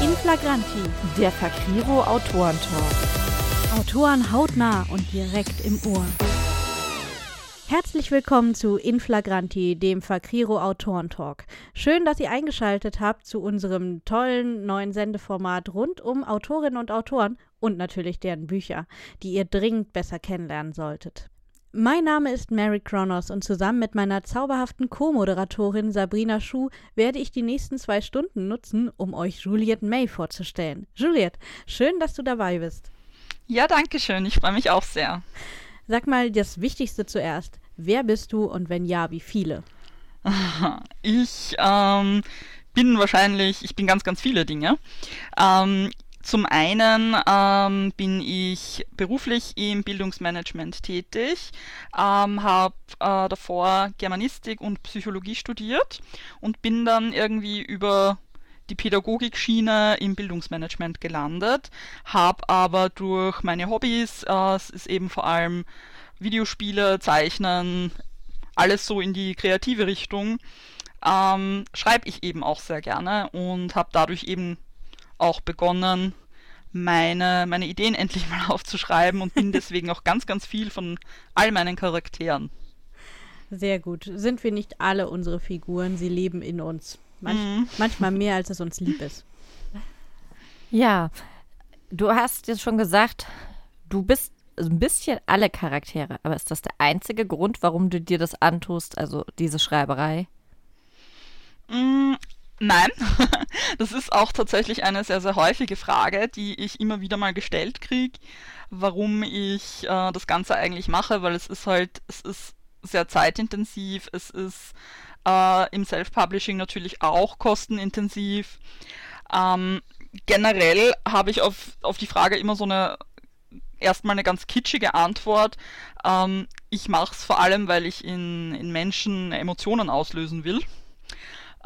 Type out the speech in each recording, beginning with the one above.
In Flagranti, der Fakriro Autorentalk. Autoren hautnah und direkt im Ohr. Herzlich willkommen zu Inflagranti, dem Fakriro Autorentalk. Schön, dass ihr eingeschaltet habt zu unserem tollen neuen Sendeformat rund um Autorinnen und Autoren und natürlich deren Bücher, die ihr dringend besser kennenlernen solltet. Mein Name ist Mary Kronos und zusammen mit meiner zauberhaften Co-Moderatorin Sabrina Schuh werde ich die nächsten zwei Stunden nutzen, um euch Juliette May vorzustellen. Juliette, schön, dass du dabei bist. Ja, danke schön. Ich freue mich auch sehr. Sag mal das Wichtigste zuerst. Wer bist du und wenn ja, wie viele? Ich ähm, bin wahrscheinlich, ich bin ganz, ganz viele Dinge. Ähm, zum einen ähm, bin ich beruflich im Bildungsmanagement tätig, ähm, habe äh, davor Germanistik und Psychologie studiert und bin dann irgendwie über die Pädagogikschiene im Bildungsmanagement gelandet, habe aber durch meine Hobbys, äh, es ist eben vor allem Videospiele, Zeichnen, alles so in die kreative Richtung, ähm, schreibe ich eben auch sehr gerne und habe dadurch eben auch begonnen, meine, meine Ideen endlich mal aufzuschreiben und bin deswegen auch ganz, ganz viel von all meinen Charakteren. Sehr gut. Sind wir nicht alle unsere Figuren? Sie leben in uns. Manch, mhm. Manchmal mehr, als es uns lieb ist. Ja, du hast jetzt schon gesagt, du bist ein bisschen alle Charaktere, aber ist das der einzige Grund, warum du dir das antust, also diese Schreiberei? Nein, das ist auch tatsächlich eine sehr, sehr häufige Frage, die ich immer wieder mal gestellt kriege, warum ich äh, das Ganze eigentlich mache, weil es ist halt, es ist sehr zeitintensiv, es ist äh, im Self-Publishing natürlich auch kostenintensiv. Ähm, generell habe ich auf, auf die Frage immer so eine erstmal eine ganz kitschige Antwort. Ähm, ich mache es vor allem, weil ich in, in Menschen Emotionen auslösen will.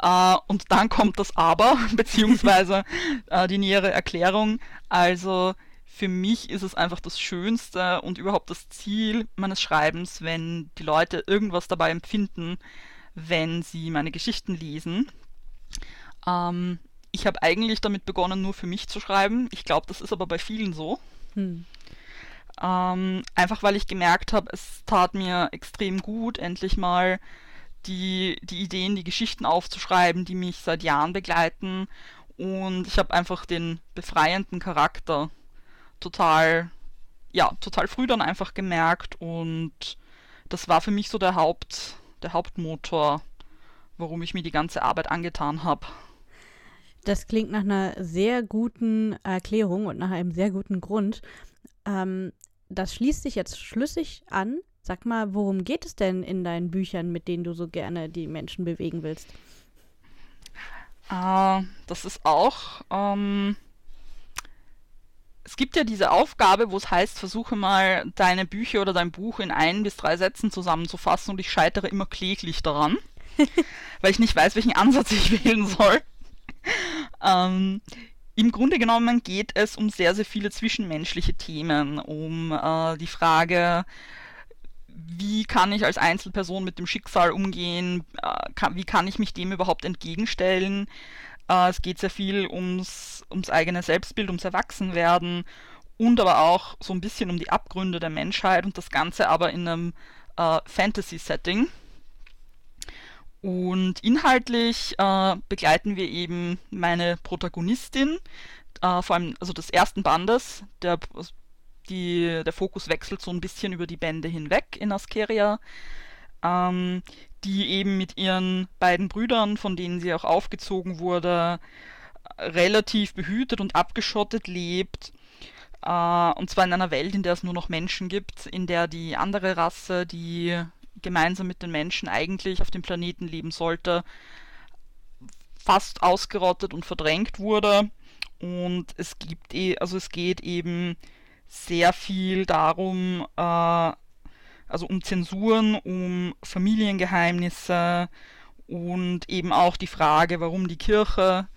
Äh, und dann kommt das Aber, beziehungsweise äh, die nähere Erklärung. Also für mich ist es einfach das Schönste und überhaupt das Ziel meines Schreibens, wenn die Leute irgendwas dabei empfinden, wenn sie meine Geschichten lesen. Ähm, ich habe eigentlich damit begonnen, nur für mich zu schreiben. Ich glaube, das ist aber bei vielen so. Hm. Ähm, einfach weil ich gemerkt habe, es tat mir extrem gut, endlich mal die, die Ideen, die Geschichten aufzuschreiben, die mich seit Jahren begleiten. Und ich habe einfach den befreienden Charakter total, ja, total früh dann einfach gemerkt. Und das war für mich so der Haupt, der Hauptmotor, warum ich mir die ganze Arbeit angetan habe. Das klingt nach einer sehr guten Erklärung und nach einem sehr guten Grund. Ähm, das schließt sich jetzt schlüssig an Sag mal, worum geht es denn in deinen Büchern, mit denen du so gerne die Menschen bewegen willst? Äh, das ist auch. Ähm, es gibt ja diese Aufgabe, wo es heißt, versuche mal deine Bücher oder dein Buch in ein bis drei Sätzen zusammenzufassen und ich scheitere immer kläglich daran, weil ich nicht weiß, welchen Ansatz ich wählen soll. ähm, im Grunde genommen geht es um sehr, sehr viele zwischenmenschliche Themen, um äh, die Frage, wie kann ich als Einzelperson mit dem Schicksal umgehen, äh, kann, wie kann ich mich dem überhaupt entgegenstellen. Äh, es geht sehr viel ums, ums eigene Selbstbild, ums Erwachsenwerden und aber auch so ein bisschen um die Abgründe der Menschheit und das Ganze aber in einem äh, Fantasy-Setting. Und inhaltlich äh, begleiten wir eben meine Protagonistin, äh, vor allem also des ersten Bandes, der die, der Fokus wechselt so ein bisschen über die Bände hinweg in Askeria, ähm, die eben mit ihren beiden Brüdern, von denen sie auch aufgezogen wurde, relativ behütet und abgeschottet lebt. Äh, und zwar in einer Welt, in der es nur noch Menschen gibt, in der die andere Rasse, die gemeinsam mit den Menschen eigentlich auf dem Planeten leben sollte, fast ausgerottet und verdrängt wurde. Und es gibt eh, also es geht eben sehr viel darum, äh, also um Zensuren, um Familiengeheimnisse und eben auch die Frage, warum die Kirche,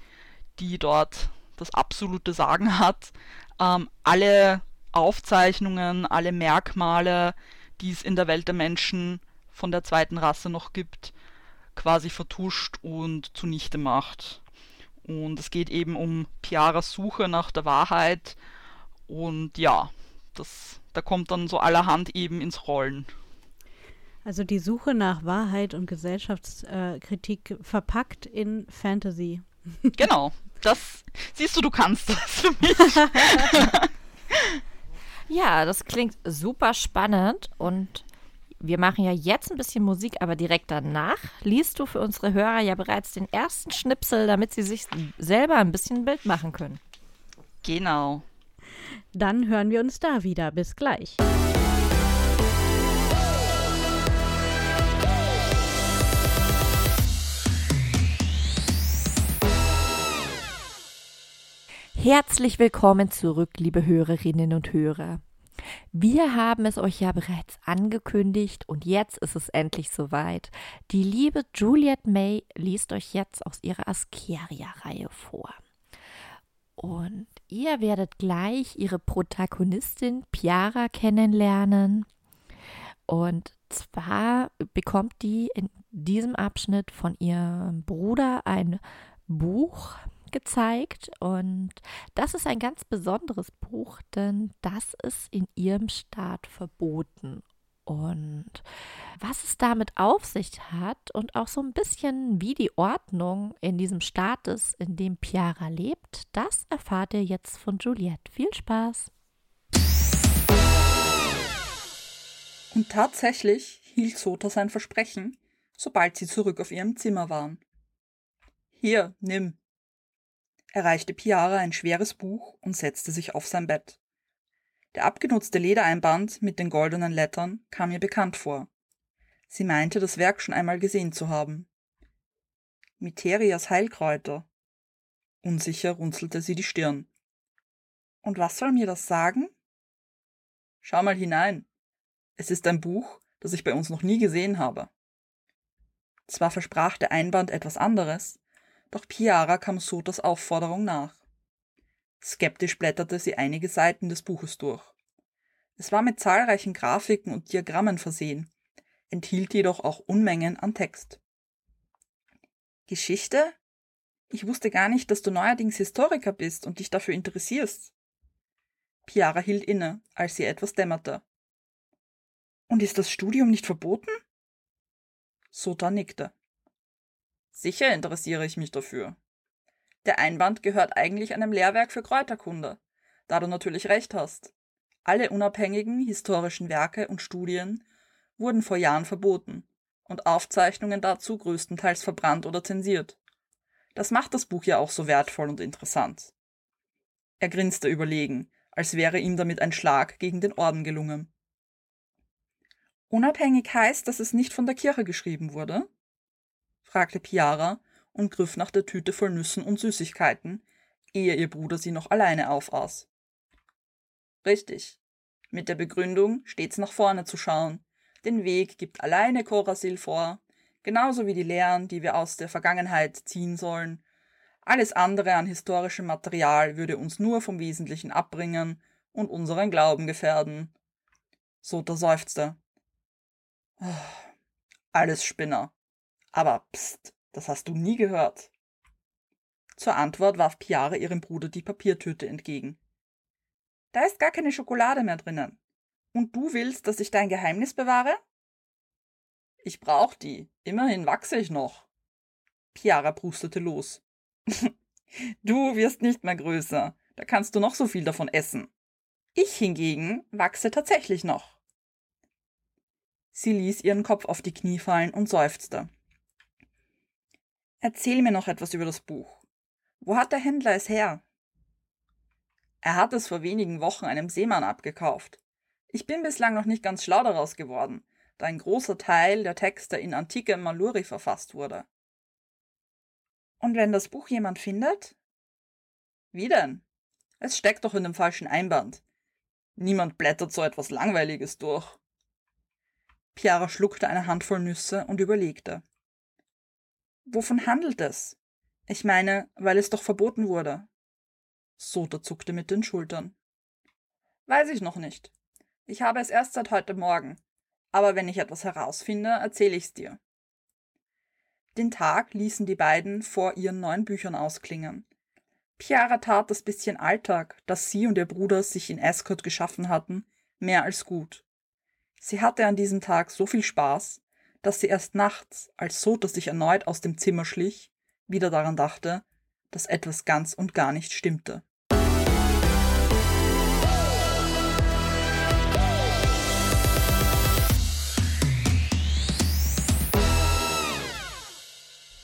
die dort das absolute Sagen hat, ähm, alle Aufzeichnungen, alle Merkmale, die es in der Welt der Menschen von der zweiten Rasse noch gibt, quasi vertuscht und zunichte macht. Und es geht eben um Piaras Suche nach der Wahrheit. Und ja, das, da kommt dann so allerhand eben ins Rollen. Also die Suche nach Wahrheit und Gesellschaftskritik verpackt in Fantasy. Genau, das siehst du, du kannst das für mich. ja, das klingt super spannend und wir machen ja jetzt ein bisschen Musik, aber direkt danach liest du für unsere Hörer ja bereits den ersten Schnipsel, damit sie sich selber ein bisschen ein Bild machen können. Genau. Dann hören wir uns da wieder. Bis gleich. Herzlich willkommen zurück, liebe Hörerinnen und Hörer. Wir haben es euch ja bereits angekündigt und jetzt ist es endlich soweit. Die liebe Juliet May liest euch jetzt aus ihrer Askeria-Reihe vor. Und ihr werdet gleich ihre Protagonistin Piara kennenlernen. Und zwar bekommt die in diesem Abschnitt von ihrem Bruder ein Buch gezeigt und das ist ein ganz besonderes Buch, denn das ist in ihrem Staat verboten. Und was es damit auf sich hat und auch so ein bisschen wie die Ordnung in diesem Staat ist, in dem Piara lebt, das erfahrt ihr jetzt von Juliette. Viel Spaß! Und tatsächlich hielt Sota sein Versprechen, sobald sie zurück auf ihrem Zimmer waren. Hier, nimm, erreichte Piara ein schweres Buch und setzte sich auf sein Bett. Der abgenutzte Ledereinband mit den goldenen Lettern kam ihr bekannt vor. Sie meinte, das Werk schon einmal gesehen zu haben. Miterias Heilkräuter. Unsicher runzelte sie die Stirn. Und was soll mir das sagen? Schau mal hinein. Es ist ein Buch, das ich bei uns noch nie gesehen habe. Zwar versprach der Einband etwas anderes, doch Piara kam Sotas Aufforderung nach. Skeptisch blätterte sie einige Seiten des Buches durch. Es war mit zahlreichen Grafiken und Diagrammen versehen, enthielt jedoch auch Unmengen an Text. Geschichte? Ich wusste gar nicht, dass du neuerdings Historiker bist und dich dafür interessierst. Piara hielt inne, als sie etwas dämmerte. Und ist das Studium nicht verboten? Sota nickte. Sicher interessiere ich mich dafür. Der Einband gehört eigentlich einem Lehrwerk für Kräuterkunde, da du natürlich recht hast. Alle unabhängigen historischen Werke und Studien wurden vor Jahren verboten und Aufzeichnungen dazu größtenteils verbrannt oder zensiert. Das macht das Buch ja auch so wertvoll und interessant. Er grinste überlegen, als wäre ihm damit ein Schlag gegen den Orden gelungen. Unabhängig heißt, dass es nicht von der Kirche geschrieben wurde? fragte Piara und griff nach der Tüte voll Nüssen und Süßigkeiten, ehe ihr Bruder sie noch alleine aufaß. Richtig. Mit der Begründung, stets nach vorne zu schauen. Den Weg gibt alleine Korasil vor, genauso wie die Lehren, die wir aus der Vergangenheit ziehen sollen. Alles andere an historischem Material würde uns nur vom Wesentlichen abbringen und unseren Glauben gefährden. Sota seufzte. Alles Spinner. Aber pst, das hast du nie gehört. Zur Antwort warf Piara ihrem Bruder die Papiertüte entgegen. Da ist gar keine Schokolade mehr drinnen. Und du willst, dass ich dein Geheimnis bewahre? Ich brauch die. Immerhin wachse ich noch. Piara prustete los. du wirst nicht mehr größer. Da kannst du noch so viel davon essen. Ich hingegen wachse tatsächlich noch. Sie ließ ihren Kopf auf die Knie fallen und seufzte. Erzähl mir noch etwas über das Buch. Wo hat der Händler es her? Er hat es vor wenigen Wochen einem Seemann abgekauft. Ich bin bislang noch nicht ganz schlau daraus geworden, da ein großer Teil der Texte in antikem Maluri verfasst wurde. Und wenn das Buch jemand findet? Wie denn? Es steckt doch in dem falschen Einband. Niemand blättert so etwas Langweiliges durch. Piara schluckte eine Handvoll Nüsse und überlegte. Wovon handelt es? Ich meine, weil es doch verboten wurde. Sota zuckte mit den Schultern. Weiß ich noch nicht. Ich habe es erst seit heute Morgen. Aber wenn ich etwas herausfinde, erzähle ich's dir. Den Tag ließen die beiden vor ihren neuen Büchern ausklingen. Chiara tat das bisschen Alltag, das sie und ihr Bruder sich in Ascot geschaffen hatten, mehr als gut. Sie hatte an diesem Tag so viel Spaß, dass sie erst nachts, als Sota sich erneut aus dem Zimmer schlich, wieder daran dachte, dass etwas ganz und gar nicht stimmte.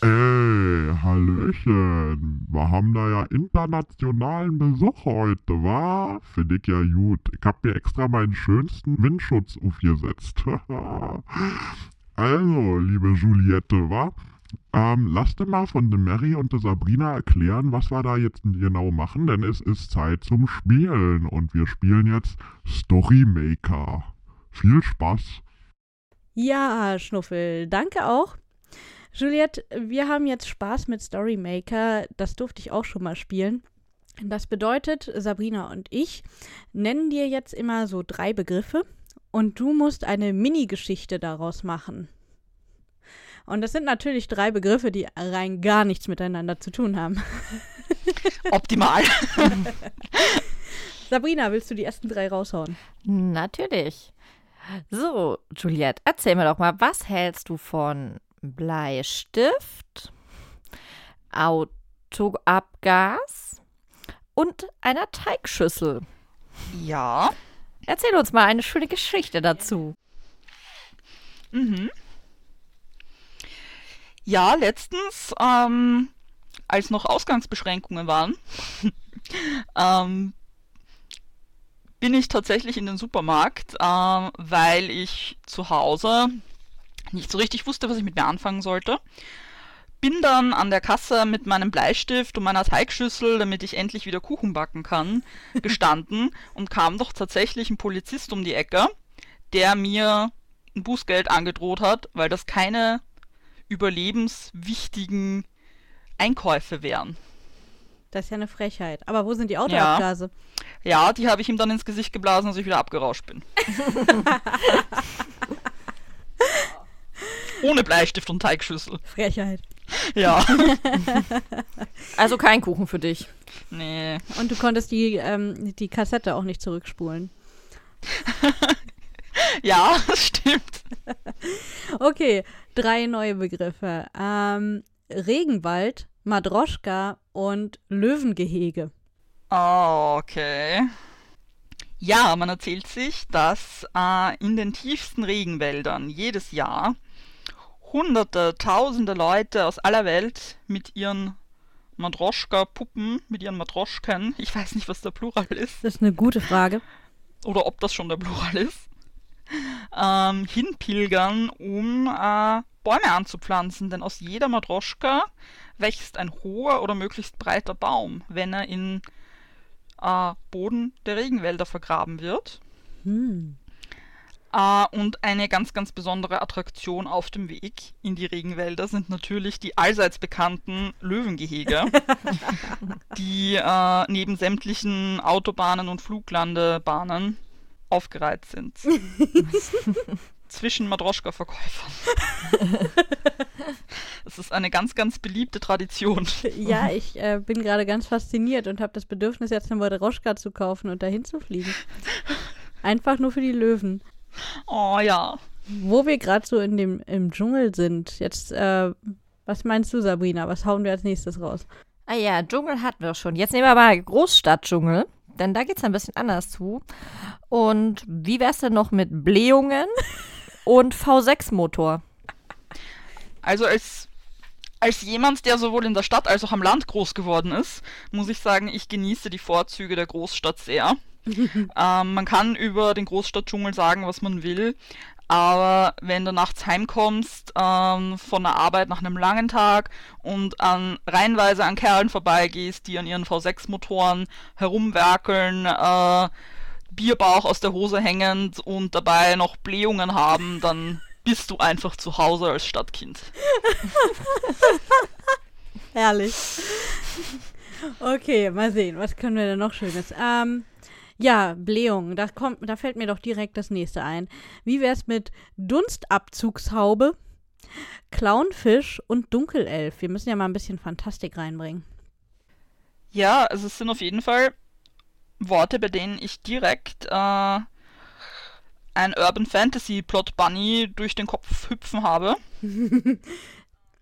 Ey, Hallöchen. Wir haben da ja internationalen Besuch heute, wa? Finde ich ja gut. Ich hab mir extra meinen schönsten Windschutz aufgesetzt. also, liebe Juliette, wa? Ähm, lass dir mal von der Mary und der Sabrina erklären, was wir da jetzt genau machen, denn es ist Zeit zum Spielen und wir spielen jetzt Storymaker. Viel Spaß. Ja, Schnuffel, danke auch. Juliette, wir haben jetzt Spaß mit Storymaker. Das durfte ich auch schon mal spielen. Das bedeutet, Sabrina und ich nennen dir jetzt immer so drei Begriffe und du musst eine Mini-Geschichte daraus machen. Und das sind natürlich drei Begriffe, die rein gar nichts miteinander zu tun haben. Optimal. Sabrina, willst du die ersten drei raushauen? Natürlich. So, Juliette, erzähl mir doch mal, was hältst du von Bleistift, Autoabgas und einer Teigschüssel? Ja. Erzähl uns mal eine schöne Geschichte dazu. Mhm. Ja, letztens, ähm, als noch Ausgangsbeschränkungen waren, ähm, bin ich tatsächlich in den Supermarkt, ähm, weil ich zu Hause nicht so richtig wusste, was ich mit mir anfangen sollte. Bin dann an der Kasse mit meinem Bleistift und meiner Teigschüssel, damit ich endlich wieder Kuchen backen kann, gestanden und kam doch tatsächlich ein Polizist um die Ecke, der mir ein Bußgeld angedroht hat, weil das keine überlebenswichtigen Einkäufe wären. Das ist ja eine Frechheit. Aber wo sind die Autoabgase? Ja, ja die habe ich ihm dann ins Gesicht geblasen, als ich wieder abgerauscht bin. Ohne Bleistift und Teigschüssel. Frechheit. Ja. Also kein Kuchen für dich. Nee. Und du konntest die, ähm, die Kassette auch nicht zurückspulen. ja, das stimmt. Okay, drei neue Begriffe. Ähm, Regenwald, Madroschka und Löwengehege. Oh, okay. Ja, man erzählt sich, dass äh, in den tiefsten Regenwäldern jedes Jahr hunderte, tausende Leute aus aller Welt mit ihren Madroschka-Puppen, mit ihren Madroschken, ich weiß nicht, was der Plural ist. Das ist eine gute Frage. Oder ob das schon der Plural ist. Ähm, hinpilgern, um äh, Bäume anzupflanzen, denn aus jeder Madroschka wächst ein hoher oder möglichst breiter Baum, wenn er in äh, Boden der Regenwälder vergraben wird. Hm. Uh, und eine ganz, ganz besondere Attraktion auf dem Weg in die Regenwälder sind natürlich die allseits bekannten Löwengehege, die uh, neben sämtlichen Autobahnen und Fluglandebahnen aufgereiht sind. Zwischen Madroschka-Verkäufern. Das ist eine ganz, ganz beliebte Tradition. Ja, ich äh, bin gerade ganz fasziniert und habe das Bedürfnis, jetzt eine Madroschka zu kaufen und dahin zu fliegen. Einfach nur für die Löwen. Oh ja. Wo wir gerade so in dem, im Dschungel sind, jetzt, äh, was meinst du, Sabrina? Was hauen wir als nächstes raus? Ah ja, Dschungel hatten wir schon. Jetzt nehmen wir mal Großstadtdschungel, denn da geht es ein bisschen anders zu. Und wie wär's denn noch mit Blähungen und V6-Motor? Also als, als jemand, der sowohl in der Stadt als auch am Land groß geworden ist, muss ich sagen, ich genieße die Vorzüge der Großstadt sehr. ähm, man kann über den Großstadtdschungel sagen, was man will, aber wenn du nachts heimkommst ähm, von der Arbeit nach einem langen Tag und an reihenweise an Kerlen vorbeigehst, die an ihren V6-Motoren herumwerkeln, äh, Bierbauch aus der Hose hängend und dabei noch Blähungen haben, dann bist du einfach zu Hause als Stadtkind. Herrlich. Okay, mal sehen, was können wir denn noch Schönes? Ähm, ja, Blähung, da, kommt, da fällt mir doch direkt das nächste ein. Wie wär's mit Dunstabzugshaube Clownfisch und Dunkelelf. Wir müssen ja mal ein bisschen Fantastik reinbringen. Ja, also es sind auf jeden Fall Worte, bei denen ich direkt äh, ein Urban Fantasy Plot Bunny durch den Kopf hüpfen habe.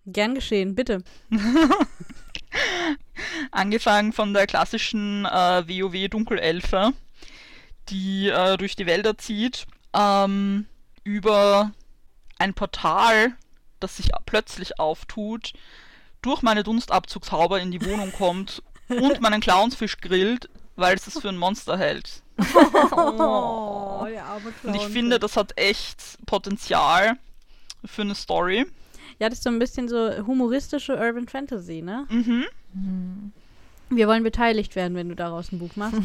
Gern geschehen, bitte. Angefangen von der klassischen äh, WoW Dunkelelfe, die äh, durch die Wälder zieht, ähm, über ein Portal, das sich plötzlich auftut, durch meine Dunstabzugshaube in die Wohnung kommt und meinen Clownsfisch grillt, weil es es für ein Monster hält. Oh, arme Und ich finde, das hat echt Potenzial für eine Story. Ja, das ist so ein bisschen so humoristische Urban Fantasy, ne? Mhm. Wir wollen beteiligt werden, wenn du daraus ein Buch machst.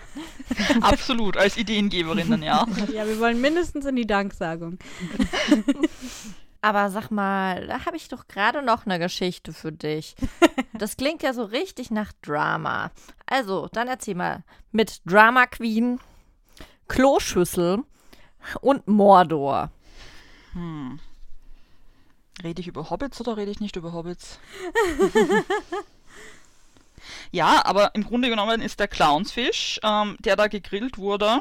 Absolut, als Ideengeberin dann ja. ja, wir wollen mindestens in die Danksagung. Aber sag mal, da habe ich doch gerade noch eine Geschichte für dich. Das klingt ja so richtig nach Drama. Also, dann erzähl mal. Mit Drama Queen, Kloschüssel und Mordor. Hm. Rede ich über Hobbits oder rede ich nicht über Hobbits? ja, aber im Grunde genommen ist der Clownsfisch, ähm, der da gegrillt wurde,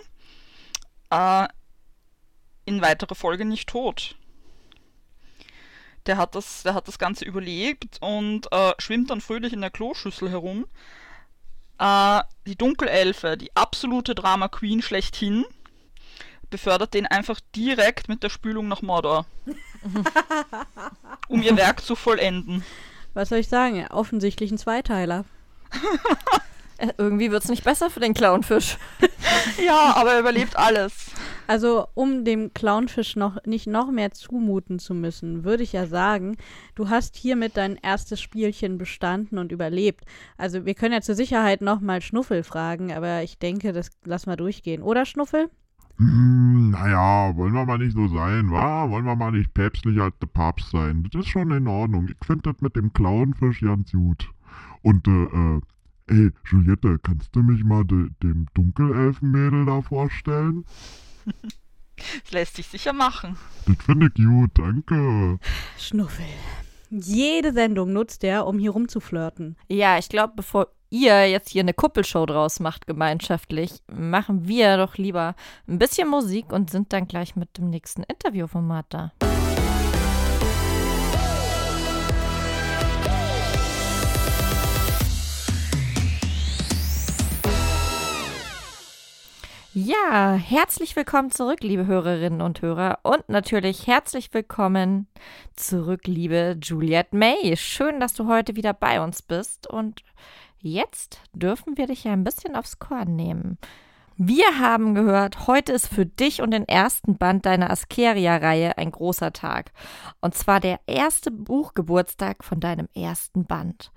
äh, in weiterer Folge nicht tot. Der hat das, der hat das Ganze überlebt und äh, schwimmt dann fröhlich in der Kloschüssel herum. Äh, die Dunkelelfe, die absolute Drama Queen schlechthin, befördert den einfach direkt mit der Spülung nach Mordor. um ihr Werk zu vollenden. Was soll ich sagen? Ja, offensichtlich ein Zweiteiler. Äh, irgendwie wird es nicht besser für den Clownfisch. Ja, aber er überlebt alles. Also, um dem Clownfisch noch nicht noch mehr zumuten zu müssen, würde ich ja sagen, du hast hiermit dein erstes Spielchen bestanden und überlebt. Also, wir können ja zur Sicherheit nochmal Schnuffel fragen, aber ich denke, das lassen wir durchgehen. Oder Schnuffel? Hm, naja, wollen wir mal nicht so sein, wa? Wollen wir mal nicht päpstlicher als der Papst sein? Das ist schon in Ordnung. Ich finde das mit dem Clownfisch ganz gut. Und, äh, äh, ey, Juliette, kannst du mich mal de, dem Dunkelelfenmädel da vorstellen? Das lässt sich sicher machen. Das finde ich gut, danke. Schnuffel. Jede Sendung nutzt er, um hier rumzuflirten. Ja, ich glaube, bevor ihr jetzt hier eine Kuppelshow draus macht gemeinschaftlich, machen wir doch lieber ein bisschen Musik und sind dann gleich mit dem nächsten Interviewformat da. Ja, herzlich willkommen zurück, liebe Hörerinnen und Hörer. Und natürlich herzlich willkommen zurück, liebe Juliette May. Schön, dass du heute wieder bei uns bist. Und jetzt dürfen wir dich ja ein bisschen aufs Korn nehmen. Wir haben gehört, heute ist für dich und den ersten Band deiner Askeria-Reihe ein großer Tag. Und zwar der erste Buchgeburtstag von deinem ersten Band.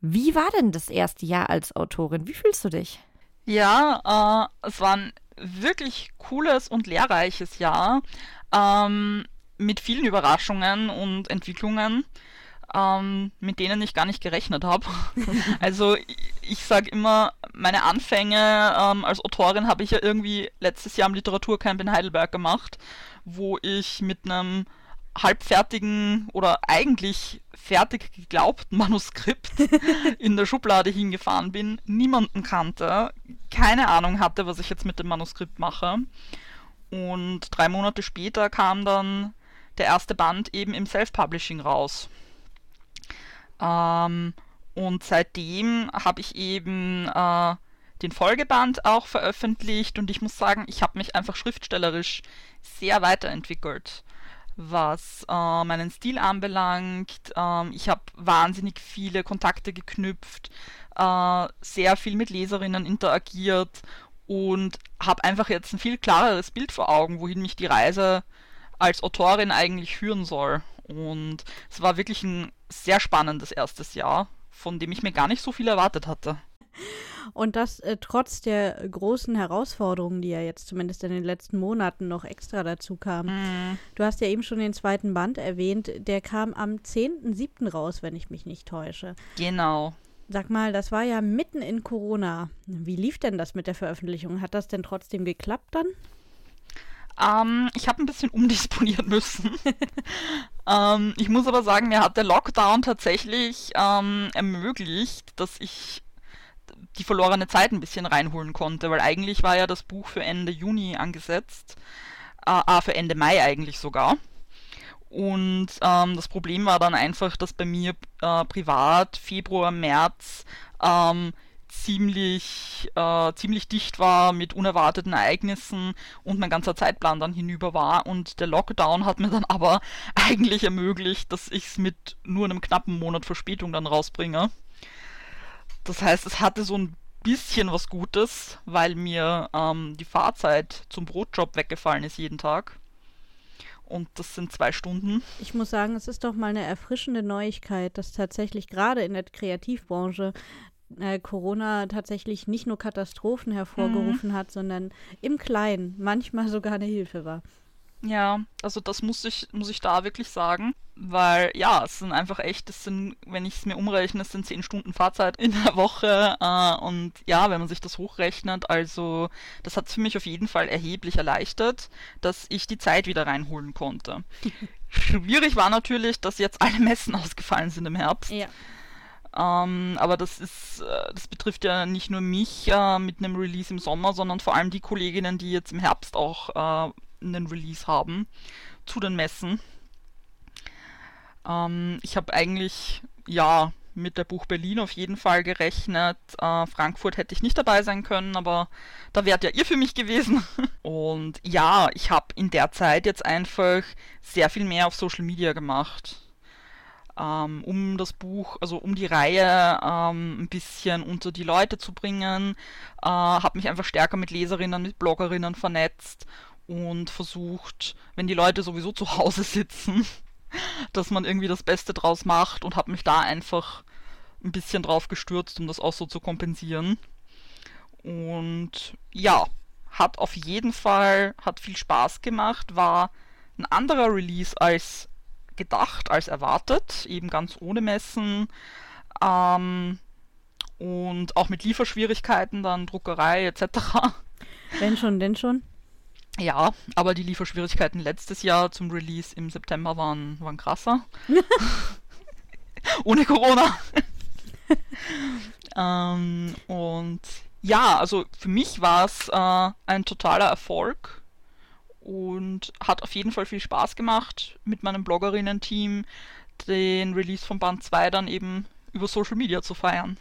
Wie war denn das erste Jahr als Autorin? Wie fühlst du dich? Ja, äh, es war ein wirklich cooles und lehrreiches Jahr ähm, mit vielen Überraschungen und Entwicklungen, ähm, mit denen ich gar nicht gerechnet habe. also ich, ich sage immer, meine Anfänge ähm, als Autorin habe ich ja irgendwie letztes Jahr am Literaturcamp in Heidelberg gemacht, wo ich mit einem halbfertigen oder eigentlich fertig geglaubten Manuskript in der Schublade hingefahren bin, niemanden kannte, keine Ahnung hatte, was ich jetzt mit dem Manuskript mache. Und drei Monate später kam dann der erste Band eben im Self-Publishing raus. Ähm, und seitdem habe ich eben äh, den Folgeband auch veröffentlicht und ich muss sagen, ich habe mich einfach schriftstellerisch sehr weiterentwickelt was äh, meinen Stil anbelangt. Ähm, ich habe wahnsinnig viele Kontakte geknüpft, äh, sehr viel mit Leserinnen interagiert und habe einfach jetzt ein viel klareres Bild vor Augen, wohin mich die Reise als Autorin eigentlich führen soll. Und es war wirklich ein sehr spannendes erstes Jahr, von dem ich mir gar nicht so viel erwartet hatte. Und das äh, trotz der großen Herausforderungen, die ja jetzt zumindest in den letzten Monaten noch extra dazu kamen. Mm. Du hast ja eben schon den zweiten Band erwähnt, der kam am 10.07. raus, wenn ich mich nicht täusche. Genau. Sag mal, das war ja mitten in Corona. Wie lief denn das mit der Veröffentlichung? Hat das denn trotzdem geklappt dann? Ähm, ich habe ein bisschen umdisponieren müssen. Ähm, ich muss aber sagen, mir hat der Lockdown tatsächlich ähm, ermöglicht, dass ich die verlorene Zeit ein bisschen reinholen konnte, weil eigentlich war ja das Buch für Ende Juni angesetzt, äh, ah, für Ende Mai eigentlich sogar. Und ähm, das Problem war dann einfach, dass bei mir äh, privat Februar, März ähm, ziemlich, äh, ziemlich dicht war mit unerwarteten Ereignissen und mein ganzer Zeitplan dann hinüber war. Und der Lockdown hat mir dann aber eigentlich ermöglicht, dass ich es mit nur einem knappen Monat Verspätung dann rausbringe. Das heißt, es hatte so ein bisschen was Gutes, weil mir ähm, die Fahrzeit zum Brotjob weggefallen ist jeden Tag. Und das sind zwei Stunden. Ich muss sagen, es ist doch mal eine erfrischende Neuigkeit, dass tatsächlich gerade in der Kreativbranche äh, Corona tatsächlich nicht nur Katastrophen hervorgerufen mhm. hat, sondern im Kleinen manchmal sogar eine Hilfe war. Ja, also das muss ich, muss ich da wirklich sagen, weil ja, es sind einfach echt, es sind, wenn ich es mir umrechne, es sind zehn Stunden Fahrzeit in der Woche äh, und ja, wenn man sich das hochrechnet, also das hat es für mich auf jeden Fall erheblich erleichtert, dass ich die Zeit wieder reinholen konnte. Schwierig war natürlich, dass jetzt alle Messen ausgefallen sind im Herbst. Ja. Ähm, aber das ist, äh, das betrifft ja nicht nur mich äh, mit einem Release im Sommer, sondern vor allem die Kolleginnen, die jetzt im Herbst auch äh, einen Release haben zu den Messen. Ähm, ich habe eigentlich, ja, mit der Buch Berlin auf jeden Fall gerechnet. Äh, Frankfurt hätte ich nicht dabei sein können, aber da wärt ja ihr für mich gewesen. Und ja, ich habe in der Zeit jetzt einfach sehr viel mehr auf Social Media gemacht ähm, um das Buch, also um die Reihe ähm, ein bisschen unter die Leute zu bringen. Äh, habe mich einfach stärker mit Leserinnen, mit Bloggerinnen vernetzt und versucht, wenn die Leute sowieso zu Hause sitzen, dass man irgendwie das Beste draus macht und habe mich da einfach ein bisschen drauf gestürzt, um das auch so zu kompensieren. Und ja, hat auf jeden Fall, hat viel Spaß gemacht, war ein anderer Release als gedacht als erwartet, eben ganz ohne Messen. Ähm, und auch mit Lieferschwierigkeiten, dann Druckerei etc. Wenn schon, denn schon. Ja, aber die Lieferschwierigkeiten letztes Jahr zum Release im September waren, waren krasser. Ohne Corona. ähm, und ja, also für mich war es äh, ein totaler Erfolg und hat auf jeden Fall viel Spaß gemacht mit meinem Bloggerinnen-Team, den Release von Band 2 dann eben über Social Media zu feiern.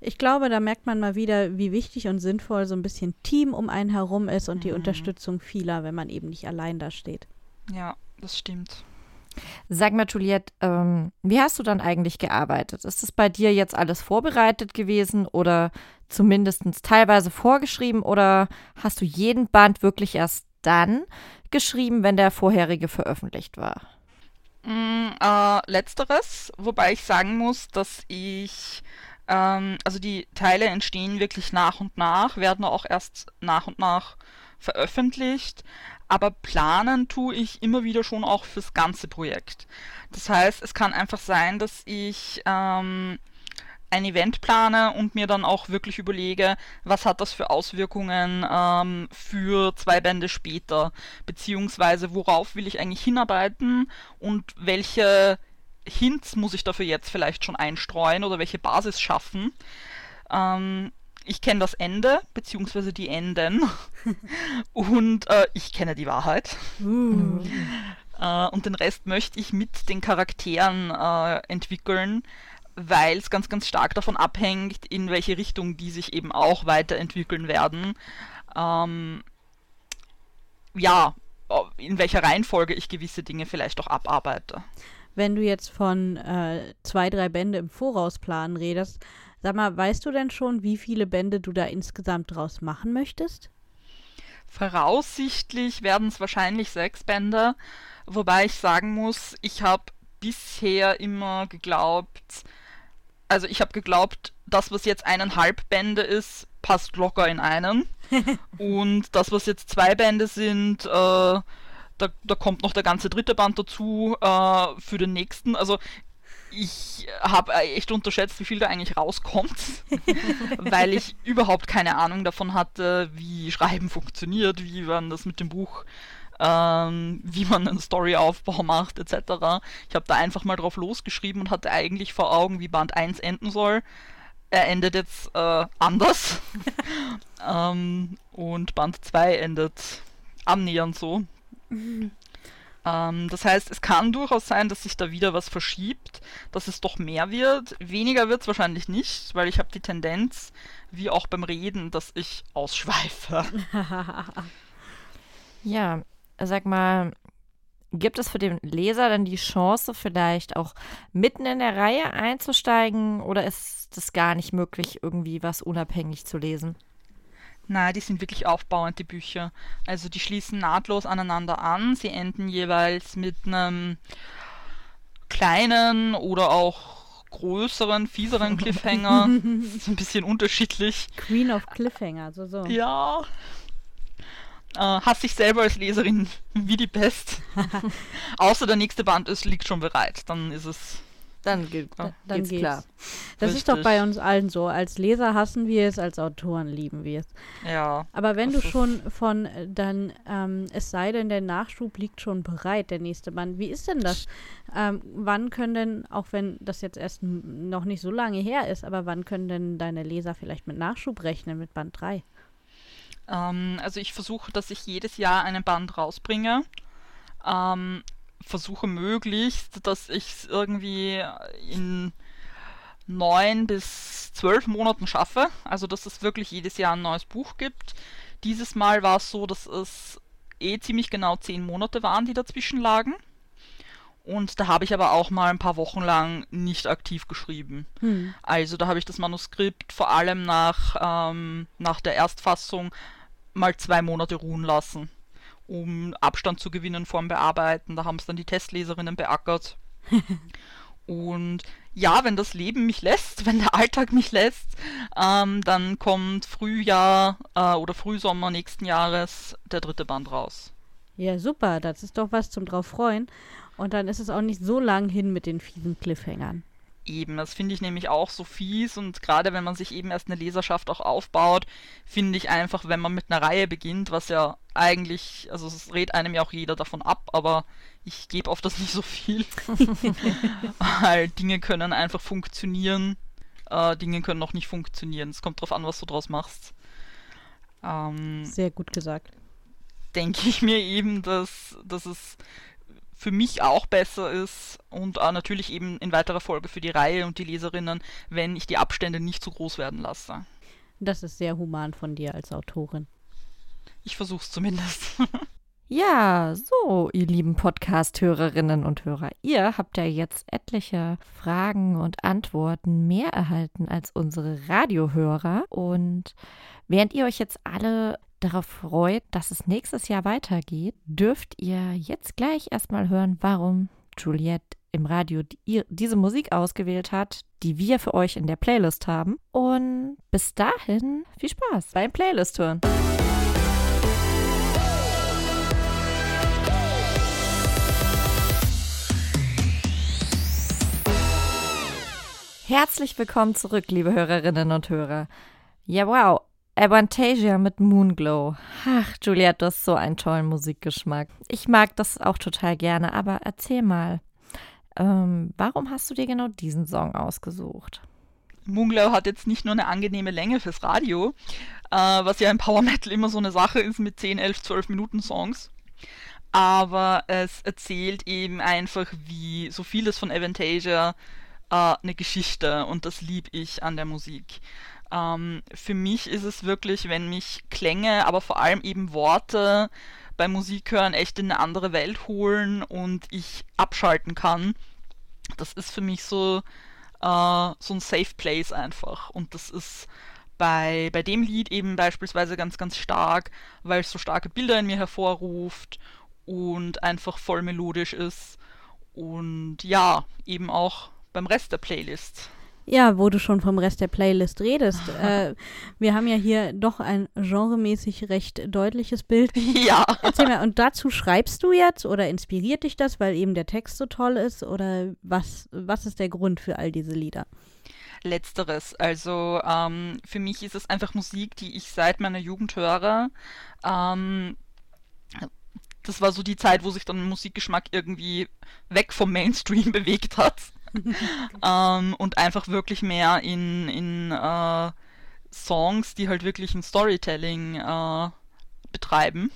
Ich glaube, da merkt man mal wieder, wie wichtig und sinnvoll so ein bisschen Team um einen herum ist und mhm. die Unterstützung vieler, wenn man eben nicht allein da steht. Ja, das stimmt. Sag mal, Juliette, ähm, wie hast du dann eigentlich gearbeitet? Ist es bei dir jetzt alles vorbereitet gewesen oder zumindest teilweise vorgeschrieben oder hast du jeden Band wirklich erst dann geschrieben, wenn der vorherige veröffentlicht war? Mm, äh, letzteres, wobei ich sagen muss, dass ich, ähm, also die Teile entstehen wirklich nach und nach, werden auch erst nach und nach veröffentlicht, aber planen tue ich immer wieder schon auch fürs ganze Projekt. Das heißt, es kann einfach sein, dass ich ähm, ein Event plane und mir dann auch wirklich überlege, was hat das für Auswirkungen ähm, für zwei Bände später, beziehungsweise worauf will ich eigentlich hinarbeiten und welche Hints muss ich dafür jetzt vielleicht schon einstreuen oder welche Basis schaffen. Ähm, ich kenne das Ende, beziehungsweise die Enden. und äh, ich kenne die Wahrheit. Uh. Äh, und den Rest möchte ich mit den Charakteren äh, entwickeln, weil es ganz, ganz stark davon abhängt, in welche Richtung die sich eben auch weiterentwickeln werden. Ähm, ja, in welcher Reihenfolge ich gewisse Dinge vielleicht auch abarbeite. Wenn du jetzt von äh, zwei, drei Bände im Voraus planen redest, Sag mal, weißt du denn schon, wie viele Bände du da insgesamt draus machen möchtest? Voraussichtlich werden es wahrscheinlich sechs Bände, wobei ich sagen muss, ich habe bisher immer geglaubt, also ich habe geglaubt, das, was jetzt eineinhalb Bände ist, passt locker in einen. Und das, was jetzt zwei Bände sind, äh, da, da, kommt noch der ganze dritte Band dazu äh, für den nächsten. Also ich habe echt unterschätzt, wie viel da eigentlich rauskommt, weil ich überhaupt keine Ahnung davon hatte, wie Schreiben funktioniert, wie man das mit dem Buch ähm, wie man einen Storyaufbau macht, etc. Ich habe da einfach mal drauf losgeschrieben und hatte eigentlich vor Augen, wie Band 1 enden soll. Er endet jetzt äh, anders. ähm, und Band 2 endet annähernd so. Ähm, das heißt, es kann durchaus sein, dass sich da wieder was verschiebt, dass es doch mehr wird. Weniger wird es wahrscheinlich nicht, weil ich habe die Tendenz, wie auch beim Reden, dass ich ausschweife. ja, sag mal, gibt es für den Leser dann die Chance, vielleicht auch mitten in der Reihe einzusteigen oder ist es gar nicht möglich, irgendwie was unabhängig zu lesen? Nein, die sind wirklich aufbauend, die Bücher. Also die schließen nahtlos aneinander an. Sie enden jeweils mit einem kleinen oder auch größeren, fieseren Cliffhanger. das ist ein bisschen unterschiedlich. Queen of Cliffhanger, so so. Ja. Äh, hasse ich selber als Leserin wie die Pest. Außer der nächste Band ist, liegt schon bereit. Dann ist es dann, geht, dann geht's, geht's klar. Das Richtig. ist doch bei uns allen so. Als Leser hassen wir es, als Autoren lieben wir es. Ja. Aber wenn du schon von äh, dann, ähm, es sei denn, der Nachschub liegt schon bereit, der nächste Band. Wie ist denn das? Ähm, wann können denn, auch wenn das jetzt erst noch nicht so lange her ist, aber wann können denn deine Leser vielleicht mit Nachschub rechnen, mit Band 3? Ähm, also ich versuche, dass ich jedes Jahr einen Band rausbringe. Ähm, versuche möglichst, dass ich es irgendwie in neun bis zwölf Monaten schaffe. Also dass es wirklich jedes Jahr ein neues Buch gibt. Dieses Mal war es so, dass es eh ziemlich genau zehn Monate waren, die dazwischen lagen. Und da habe ich aber auch mal ein paar Wochen lang nicht aktiv geschrieben. Hm. Also da habe ich das Manuskript vor allem nach, ähm, nach der Erstfassung mal zwei Monate ruhen lassen um Abstand zu gewinnen vorm Bearbeiten. Da haben es dann die Testleserinnen beackert. Und ja, wenn das Leben mich lässt, wenn der Alltag mich lässt, ähm, dann kommt Frühjahr äh, oder Frühsommer nächsten Jahres der dritte Band raus. Ja, super, das ist doch was zum drauf freuen. Und dann ist es auch nicht so lang hin mit den fiesen Cliffhangern. Eben, das finde ich nämlich auch so fies und gerade wenn man sich eben erst eine Leserschaft auch aufbaut, finde ich einfach, wenn man mit einer Reihe beginnt, was ja eigentlich, also es redet einem ja auch jeder davon ab, aber ich gebe auf das nicht so viel. Weil Dinge können einfach funktionieren, äh, Dinge können noch nicht funktionieren. Es kommt darauf an, was du draus machst. Ähm, Sehr gut gesagt. Denke ich mir eben, dass, dass es für mich auch besser ist und äh, natürlich eben in weiterer Folge für die Reihe und die Leserinnen, wenn ich die Abstände nicht zu groß werden lasse. Das ist sehr human von dir als Autorin. Ich versuch's zumindest. Ja, so, ihr lieben Podcast-Hörerinnen und Hörer, ihr habt ja jetzt etliche Fragen und Antworten mehr erhalten als unsere Radiohörer. Und während ihr euch jetzt alle darauf freut, dass es nächstes Jahr weitergeht, dürft ihr jetzt gleich erstmal hören, warum Juliette im Radio die, diese Musik ausgewählt hat, die wir für euch in der Playlist haben. Und bis dahin viel Spaß beim Playlist hören. Herzlich willkommen zurück, liebe Hörerinnen und Hörer. Ja, wow, Avantasia mit Moonglow. Ach, Juliette, du hast so einen tollen Musikgeschmack. Ich mag das auch total gerne, aber erzähl mal, ähm, warum hast du dir genau diesen Song ausgesucht? Moonglow hat jetzt nicht nur eine angenehme Länge fürs Radio, äh, was ja im Power Metal immer so eine Sache ist mit 10, 11, 12 Minuten Songs, aber es erzählt eben einfach, wie so vieles von Avantasia äh, eine Geschichte und das liebe ich an der Musik. Ähm, für mich ist es wirklich, wenn mich Klänge, aber vor allem eben Worte beim Musikhören echt in eine andere Welt holen und ich abschalten kann. Das ist für mich so, äh, so ein Safe Place einfach. Und das ist bei, bei dem Lied eben beispielsweise ganz, ganz stark, weil es so starke Bilder in mir hervorruft und einfach voll melodisch ist. Und ja, eben auch beim Rest der Playlist. Ja, wo du schon vom Rest der Playlist redest. äh, wir haben ja hier doch ein genremäßig recht deutliches Bild. Ja. Erzähl mal, und dazu schreibst du jetzt oder inspiriert dich das, weil eben der Text so toll ist? Oder was, was ist der Grund für all diese Lieder? Letzteres. Also ähm, für mich ist es einfach Musik, die ich seit meiner Jugend höre. Ähm, das war so die Zeit, wo sich dann Musikgeschmack irgendwie weg vom Mainstream bewegt hat. ähm, und einfach wirklich mehr in, in äh, Songs, die halt wirklich ein Storytelling äh, betreiben.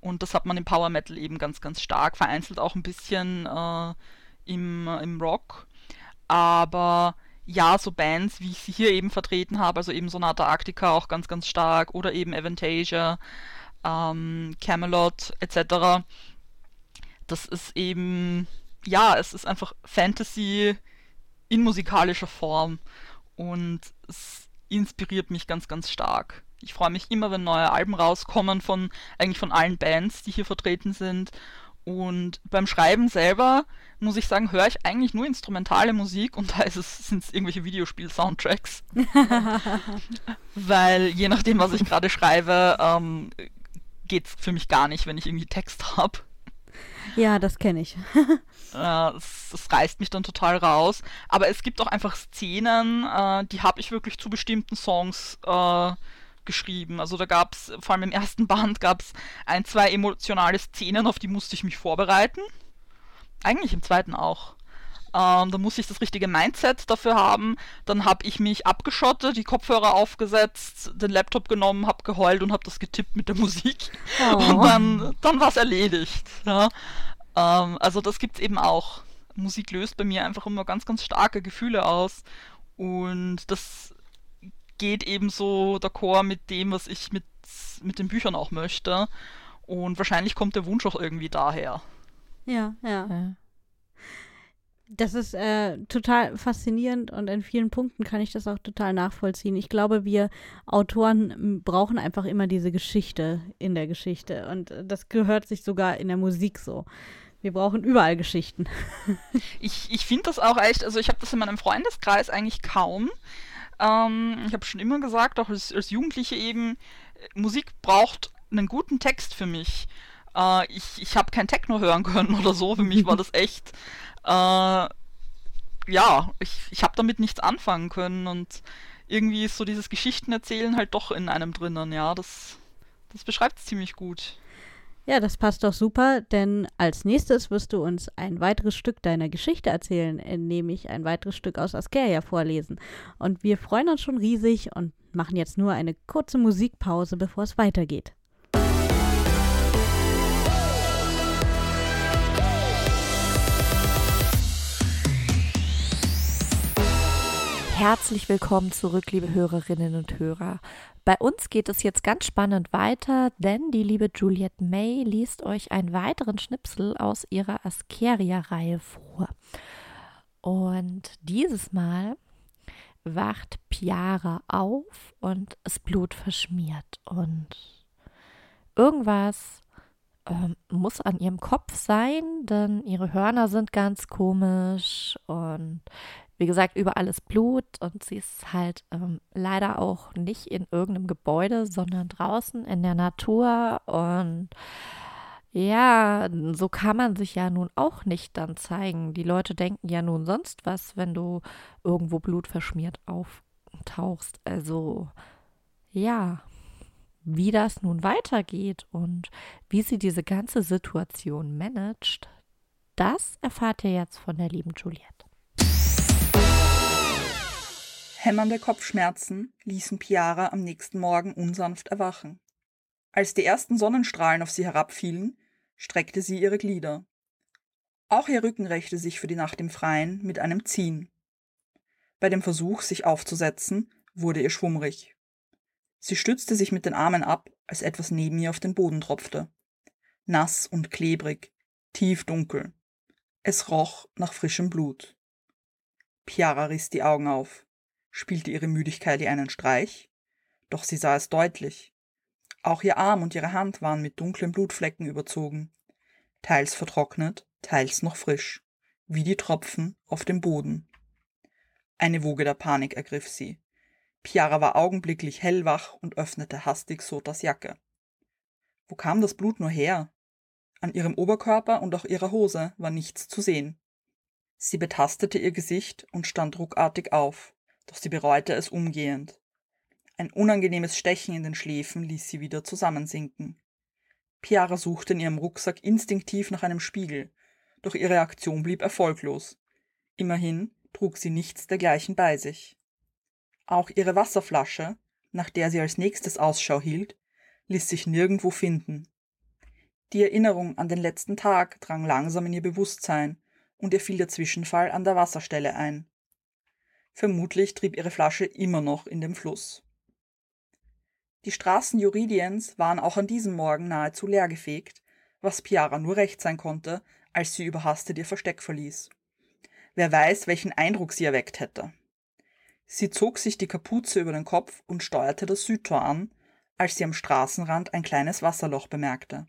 Und das hat man im Power Metal eben ganz, ganz stark, vereinzelt auch ein bisschen äh, im, im Rock. Aber ja, so Bands, wie ich sie hier eben vertreten habe, also eben Sonata Arctica auch ganz, ganz stark oder eben Avantasia, ähm, Camelot etc. Das ist eben, ja, es ist einfach Fantasy in musikalischer Form und es inspiriert mich ganz, ganz stark. Ich freue mich immer, wenn neue Alben rauskommen von eigentlich von allen Bands, die hier vertreten sind. Und beim Schreiben selber muss ich sagen, höre ich eigentlich nur instrumentale Musik und da sind es irgendwelche Videospiel-Soundtracks. Weil je nachdem, was ich gerade schreibe, ähm, geht es für mich gar nicht, wenn ich irgendwie Text habe. Ja, das kenne ich. äh, das, reißt mich dann total raus. Aber es gibt auch einfach Szenen, äh, die habe ich wirklich zu bestimmten Songs äh, geschrieben. Also da gab es, vor allem im ersten Band, gab es ein, zwei emotionale Szenen, auf die musste ich mich vorbereiten. Eigentlich im zweiten auch. Ähm, da musste ich das richtige Mindset dafür haben. Dann habe ich mich abgeschottet, die Kopfhörer aufgesetzt, den Laptop genommen, habe geheult und habe das getippt mit der Musik. Oh. Und dann, dann war es erledigt. Ja. Ähm, also das gibt es eben auch. Musik löst bei mir einfach immer ganz, ganz starke Gefühle aus. Und das geht eben so d'accord mit dem, was ich mit, mit den Büchern auch möchte. Und wahrscheinlich kommt der Wunsch auch irgendwie daher. Ja, ja. ja. Das ist äh, total faszinierend und in vielen Punkten kann ich das auch total nachvollziehen. Ich glaube, wir Autoren brauchen einfach immer diese Geschichte in der Geschichte und das gehört sich sogar in der Musik so. Wir brauchen überall Geschichten. ich ich finde das auch echt, also ich habe das in meinem Freundeskreis eigentlich kaum. Ähm, ich habe schon immer gesagt, auch als, als Jugendliche eben, Musik braucht einen guten Text für mich. Äh, ich ich habe kein Techno hören können oder so. Für mich war das echt äh, ja, ich, ich habe damit nichts anfangen können und irgendwie ist so dieses Geschichtenerzählen halt doch in einem drinnen, ja, das, das beschreibt es ziemlich gut. Ja, das passt doch super, denn als nächstes wirst du uns ein weiteres Stück deiner Geschichte erzählen, nämlich ein weiteres Stück aus Askeria vorlesen. Und wir freuen uns schon riesig und machen jetzt nur eine kurze Musikpause, bevor es weitergeht. Herzlich willkommen zurück, liebe Hörerinnen und Hörer. Bei uns geht es jetzt ganz spannend weiter, denn die liebe Juliette May liest euch einen weiteren Schnipsel aus ihrer Askeria-Reihe vor. Und dieses Mal wacht Piara auf und das Blut verschmiert und irgendwas ähm, muss an ihrem Kopf sein, denn ihre Hörner sind ganz komisch und wie gesagt, überall ist Blut und sie ist halt ähm, leider auch nicht in irgendeinem Gebäude, sondern draußen in der Natur und ja, so kann man sich ja nun auch nicht dann zeigen. Die Leute denken ja nun sonst was, wenn du irgendwo blutverschmiert auftauchst. Also ja, wie das nun weitergeht und wie sie diese ganze Situation managt, das erfahrt ihr jetzt von der lieben Juliette. Hämmernde Kopfschmerzen ließen Piara am nächsten Morgen unsanft erwachen. Als die ersten Sonnenstrahlen auf sie herabfielen, streckte sie ihre Glieder. Auch ihr Rücken rächte sich für die Nacht im Freien mit einem Ziehen. Bei dem Versuch, sich aufzusetzen, wurde ihr schwummrig. Sie stützte sich mit den Armen ab, als etwas neben ihr auf den Boden tropfte. Nass und klebrig, tief dunkel. Es roch nach frischem Blut. Piara riss die Augen auf. Spielte ihre Müdigkeit ihr einen Streich? Doch sie sah es deutlich. Auch ihr Arm und ihre Hand waren mit dunklen Blutflecken überzogen, teils vertrocknet, teils noch frisch, wie die Tropfen auf dem Boden. Eine Woge der Panik ergriff sie. Piara war augenblicklich hellwach und öffnete hastig Sotas Jacke. Wo kam das Blut nur her? An ihrem Oberkörper und auch ihrer Hose war nichts zu sehen. Sie betastete ihr Gesicht und stand ruckartig auf doch sie bereute es umgehend. Ein unangenehmes Stechen in den Schläfen ließ sie wieder zusammensinken. Piara suchte in ihrem Rucksack instinktiv nach einem Spiegel, doch ihre Aktion blieb erfolglos. Immerhin trug sie nichts dergleichen bei sich. Auch ihre Wasserflasche, nach der sie als nächstes Ausschau hielt, ließ sich nirgendwo finden. Die Erinnerung an den letzten Tag drang langsam in ihr Bewusstsein, und ihr fiel der Zwischenfall an der Wasserstelle ein. Vermutlich trieb ihre Flasche immer noch in dem Fluss. Die Straßen Juridiens waren auch an diesem Morgen nahezu leergefegt, was Piara nur recht sein konnte, als sie überhastet ihr Versteck verließ. Wer weiß, welchen Eindruck sie erweckt hätte. Sie zog sich die Kapuze über den Kopf und steuerte das Südtor an, als sie am Straßenrand ein kleines Wasserloch bemerkte.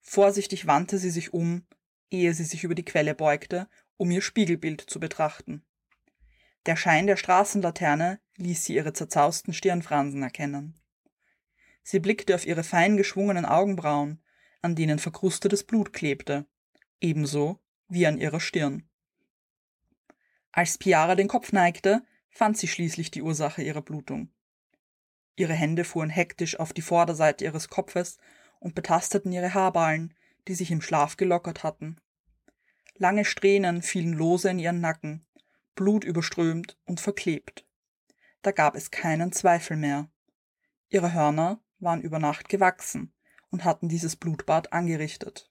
Vorsichtig wandte sie sich um, ehe sie sich über die Quelle beugte, um ihr Spiegelbild zu betrachten. Der Schein der Straßenlaterne ließ sie ihre zerzausten Stirnfransen erkennen. Sie blickte auf ihre fein geschwungenen Augenbrauen, an denen verkrustetes Blut klebte, ebenso wie an ihrer Stirn. Als Piara den Kopf neigte, fand sie schließlich die Ursache ihrer Blutung. Ihre Hände fuhren hektisch auf die Vorderseite ihres Kopfes und betasteten ihre Haarballen, die sich im Schlaf gelockert hatten. Lange Strähnen fielen lose in ihren Nacken, blutüberströmt und verklebt. Da gab es keinen Zweifel mehr. Ihre Hörner waren über Nacht gewachsen und hatten dieses Blutbad angerichtet.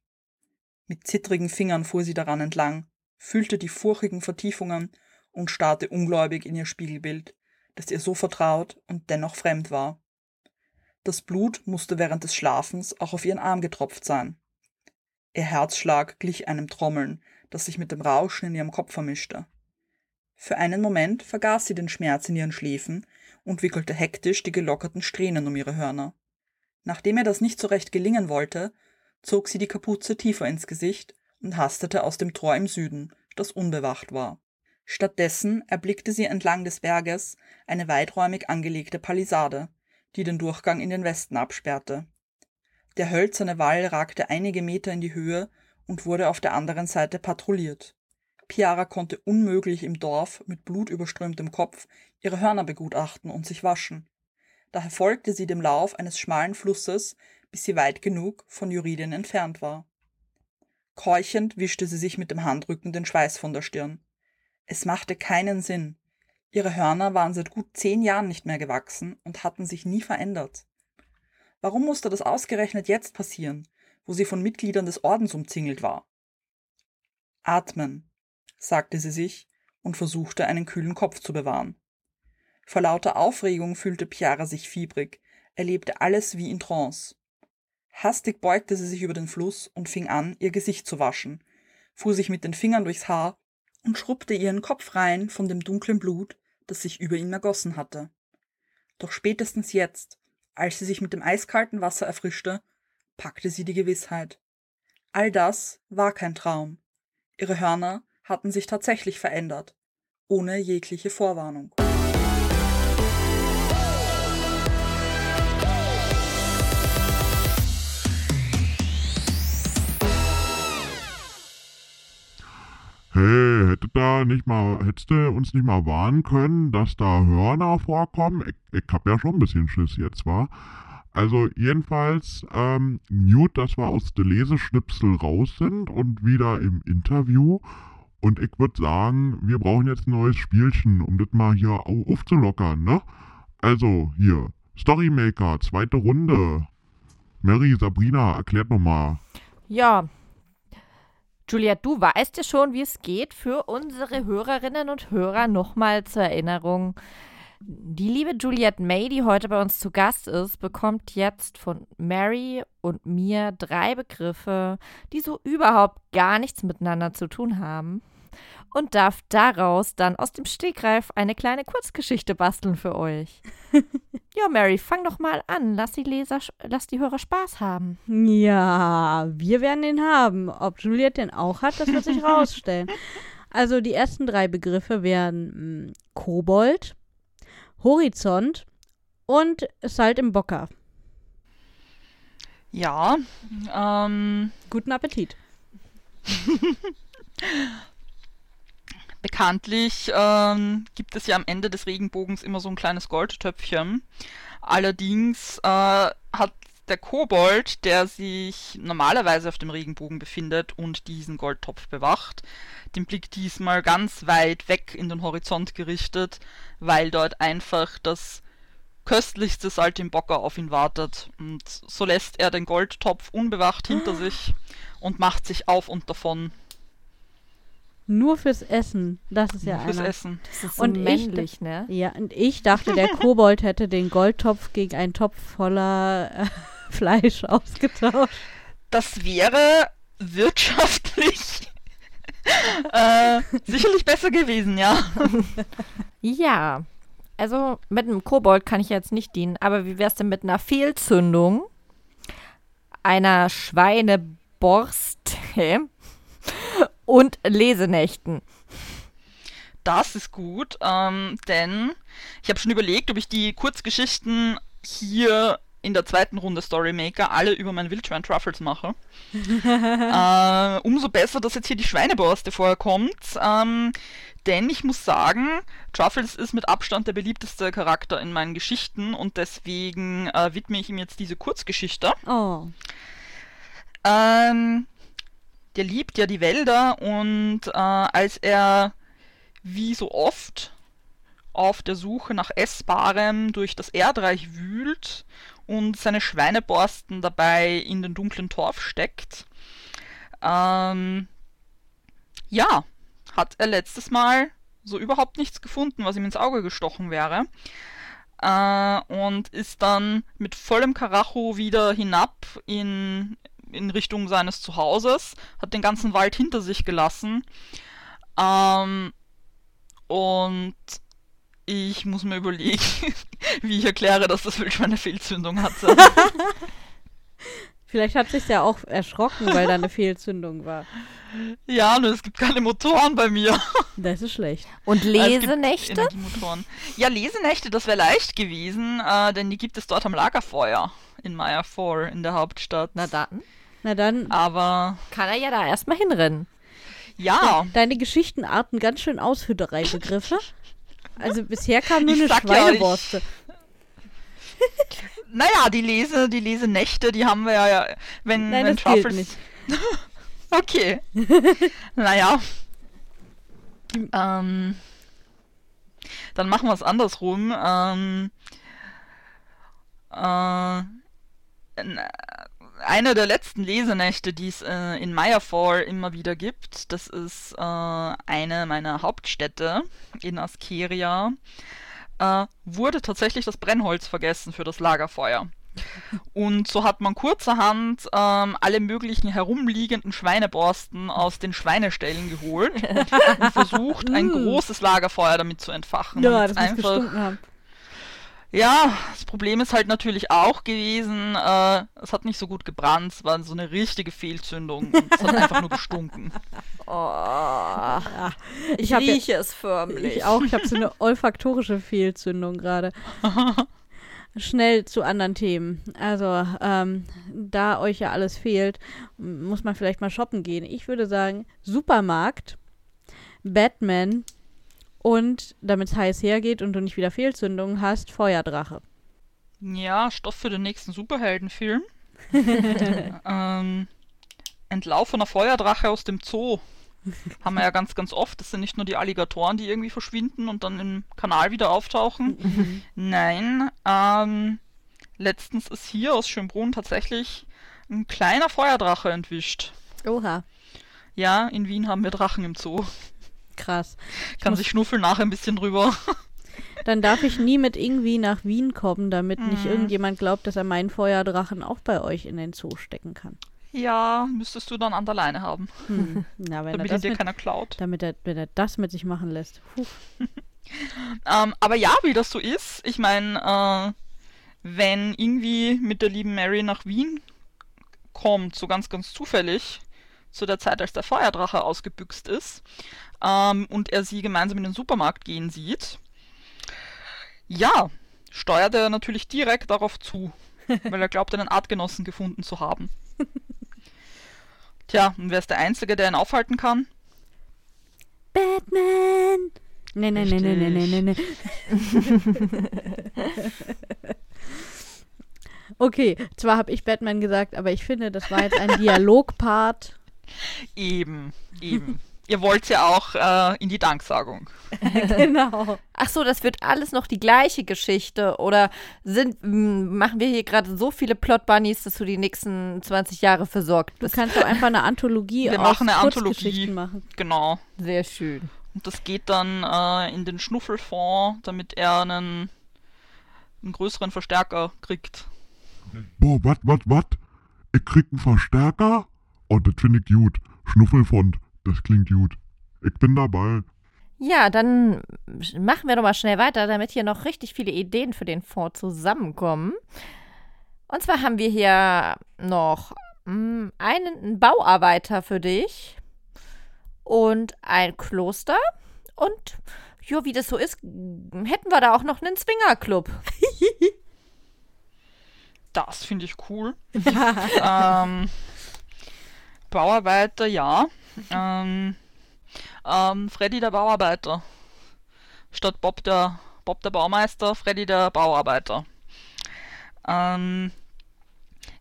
Mit zittrigen Fingern fuhr sie daran entlang, fühlte die furchigen Vertiefungen und starrte ungläubig in ihr Spiegelbild, das ihr so vertraut und dennoch fremd war. Das Blut musste während des Schlafens auch auf ihren Arm getropft sein. Ihr Herzschlag glich einem Trommeln, das sich mit dem Rauschen in ihrem Kopf vermischte. Für einen Moment vergaß sie den Schmerz in ihren Schläfen und wickelte hektisch die gelockerten Strähnen um ihre Hörner. Nachdem ihr das nicht so recht gelingen wollte, zog sie die Kapuze tiefer ins Gesicht und hastete aus dem Tor im Süden, das unbewacht war. Stattdessen erblickte sie entlang des Berges eine weiträumig angelegte Palisade, die den Durchgang in den Westen absperrte. Der hölzerne Wall ragte einige Meter in die Höhe und wurde auf der anderen Seite patrouilliert. Piara konnte unmöglich im Dorf mit blutüberströmtem Kopf ihre Hörner begutachten und sich waschen. Daher folgte sie dem Lauf eines schmalen Flusses, bis sie weit genug von Juridien entfernt war. Keuchend wischte sie sich mit dem Handrücken den Schweiß von der Stirn. Es machte keinen Sinn. Ihre Hörner waren seit gut zehn Jahren nicht mehr gewachsen und hatten sich nie verändert. Warum musste das ausgerechnet jetzt passieren, wo sie von Mitgliedern des Ordens umzingelt war? Atmen, sagte sie sich und versuchte, einen kühlen Kopf zu bewahren. Vor lauter Aufregung fühlte Piara sich fiebrig, erlebte alles wie in Trance. Hastig beugte sie sich über den Fluss und fing an, ihr Gesicht zu waschen, fuhr sich mit den Fingern durchs Haar und schrubbte ihren Kopf rein von dem dunklen Blut, das sich über ihn ergossen hatte. Doch spätestens jetzt, als sie sich mit dem eiskalten Wasser erfrischte, packte sie die Gewissheit. All das war kein Traum. Ihre Hörner hatten sich tatsächlich verändert, ohne jegliche Vorwarnung. Hey, hätte da nicht mal, hättest du uns nicht mal warnen können, dass da Hörner vorkommen? Ich, ich hab ja schon ein bisschen Schiss jetzt, war. Also jedenfalls, ähm, Newt, dass wir aus der Leseschnipsel raus sind und wieder im Interview. Und ich würde sagen, wir brauchen jetzt ein neues Spielchen, um das mal hier au- aufzulockern, ne? Also, hier, Storymaker, zweite Runde. Mary, Sabrina, erklärt nochmal. Ja. Juliette, du weißt ja schon, wie es geht. Für unsere Hörerinnen und Hörer nochmal zur Erinnerung. Die liebe Juliette May, die heute bei uns zu Gast ist, bekommt jetzt von Mary und mir drei Begriffe, die so überhaupt gar nichts miteinander zu tun haben. Und darf daraus dann aus dem Stegreif eine kleine Kurzgeschichte basteln für euch. ja, Mary, fang doch mal an. Lass die Leser, lass die Hörer Spaß haben. Ja, wir werden den haben. Ob Juliette den auch hat, das wird sich rausstellen. Also die ersten drei Begriffe wären mh, Kobold, Horizont und Salt im Bocker. Ja, ähm, Guten Appetit. bekanntlich ähm, gibt es ja am Ende des Regenbogens immer so ein kleines Goldtöpfchen. Allerdings äh, hat der Kobold, der sich normalerweise auf dem Regenbogen befindet und diesen Goldtopf bewacht, den Blick diesmal ganz weit weg in den Horizont gerichtet, weil dort einfach das köstlichste Saltimbocca auf ihn wartet. Und so lässt er den Goldtopf unbewacht hinter Ah. sich und macht sich auf und davon. Nur fürs Essen. Das ist ja Nur fürs einer. Essen. Das ist so Und ich- männlich, ne? Ja, und ich dachte, der Kobold hätte den Goldtopf gegen einen Topf voller äh, Fleisch ausgetauscht. Das wäre wirtschaftlich äh, sicherlich besser gewesen, ja. Ja. Also mit einem Kobold kann ich jetzt nicht dienen, aber wie wär's denn mit einer Fehlzündung einer Schweineborste und Lesenächten? Das ist gut, ähm, denn ich habe schon überlegt, ob ich die Kurzgeschichten hier in der zweiten Runde Storymaker alle über mein Wildschwein Truffles mache. äh, umso besser, dass jetzt hier die Schweineborste vorkommt. Ähm, denn ich muss sagen, Truffles ist mit Abstand der beliebteste Charakter in meinen Geschichten und deswegen äh, widme ich ihm jetzt diese Kurzgeschichte. Oh. Ähm, der liebt ja die Wälder und äh, als er wie so oft auf der Suche nach Essbarem durch das Erdreich wühlt und seine Schweineborsten dabei in den dunklen Torf steckt, ähm, ja, hat er letztes Mal so überhaupt nichts gefunden, was ihm ins Auge gestochen wäre. Äh, und ist dann mit vollem Karacho wieder hinab in, in Richtung seines Zuhauses, hat den ganzen Wald hinter sich gelassen. Ähm, und ich muss mir überlegen, wie ich erkläre, dass das Wildschwein eine Fehlzündung hatte. Vielleicht hat sich ja auch erschrocken, weil da eine Fehlzündung war. ja, nur es gibt keine Motoren bei mir. Das ist schlecht. Und Lesenächte? Ja, Lesenächte, das wäre leicht gewesen, äh, denn die gibt es dort am Lagerfeuer in Maya 4 in der Hauptstadt. Na dann Na dann, Aber kann er ja da erstmal hinrennen. ja, deine Geschichten arten ganz schön aus für drei Begriffe. Also bisher kam nur Ich eine sag ja, ich- naja, die Lese, die Lesenächte, die haben wir ja, wenn, Nein, wenn das gilt Truffles nicht. Okay. naja. Ähm, dann machen wir es andersrum. Ähm, äh, eine der letzten Lesenächte, die es äh, in Mayafall immer wieder gibt, das ist äh, eine meiner Hauptstädte in Askeria, äh, wurde tatsächlich das Brennholz vergessen für das Lagerfeuer. Und so hat man kurzerhand ähm, alle möglichen herumliegenden Schweineborsten aus den Schweineställen geholt und versucht, ein großes Lagerfeuer damit zu entfachen. Ja, das muss gestunken haben. Ja, das Problem ist halt natürlich auch gewesen, äh, es hat nicht so gut gebrannt, es war so eine richtige Fehlzündung und es hat einfach nur gestunken. Oh, Ich, hab ja, es förmlich. ich auch, ich habe so eine olfaktorische Fehlzündung gerade. Schnell zu anderen Themen. Also, ähm, da euch ja alles fehlt, muss man vielleicht mal shoppen gehen. Ich würde sagen, Supermarkt, Batman und, damit es heiß hergeht und du nicht wieder Fehlzündungen hast, Feuerdrache. Ja, Stoff für den nächsten Superheldenfilm. ähm, Entlaufener Feuerdrache aus dem Zoo. Haben wir ja ganz, ganz oft. Das sind nicht nur die Alligatoren, die irgendwie verschwinden und dann im Kanal wieder auftauchen. Nein, ähm, letztens ist hier aus Schönbrunn tatsächlich ein kleiner Feuerdrache entwischt. Oha, Ja, in Wien haben wir Drachen im Zoo. Krass. Kann muss- sich Schnuffel nachher ein bisschen drüber. Dann darf ich nie mit irgendwie nach Wien kommen, damit nicht Mhm. irgendjemand glaubt, dass er meinen Feuerdrachen auch bei euch in den Zoo stecken kann. Ja, müsstest du dann an der Leine haben, Hm. Na, wenn er, damit das dir mit, keiner klaut. damit er, wenn er das mit sich machen lässt. Ähm, aber ja, wie das so ist, ich meine, äh, wenn irgendwie mit der lieben Mary nach Wien kommt, so ganz, ganz zufällig, zu der Zeit, als der Feuerdrache ausgebüxt ist, ähm, und er sie gemeinsam in den Supermarkt gehen sieht, ja, steuert er natürlich direkt darauf zu, weil er glaubt, einen Artgenossen gefunden zu haben. Tja, und wer ist der Einzige, der ihn aufhalten kann? Batman! Nee, nee, nee, nee, nee, nee, nee. Okay, zwar habe ich Batman gesagt, aber ich finde, das war jetzt ein Dialogpart. Eben, eben. Ihr wollt ja auch äh, in die Danksagung. genau. Ach so, das wird alles noch die gleiche Geschichte oder sind machen wir hier gerade so viele Plot Bunnies, dass du die nächsten 20 Jahre versorgt Du bist? kannst doch einfach eine Anthologie Wir aus machen eine Anthologie. Machen. Genau. Sehr schön. Und das geht dann äh, in den Schnuffelfonds, damit er einen, einen größeren Verstärker kriegt. Boah, wat, wat, wat? Ich krieg einen Verstärker? Oh, das finde ich gut. Schnuffelfond, das klingt gut. Ich bin dabei. Ja, dann machen wir doch mal schnell weiter, damit hier noch richtig viele Ideen für den Fonds zusammenkommen. Und zwar haben wir hier noch mm, einen Bauarbeiter für dich und ein Kloster. Und ja, wie das so ist, hätten wir da auch noch einen Swingerclub. Das finde ich cool. ähm, Bauarbeiter, ja. Ähm, ähm, Freddy der Bauarbeiter. Statt Bob der, Bob der Baumeister, Freddy der Bauarbeiter. Ähm,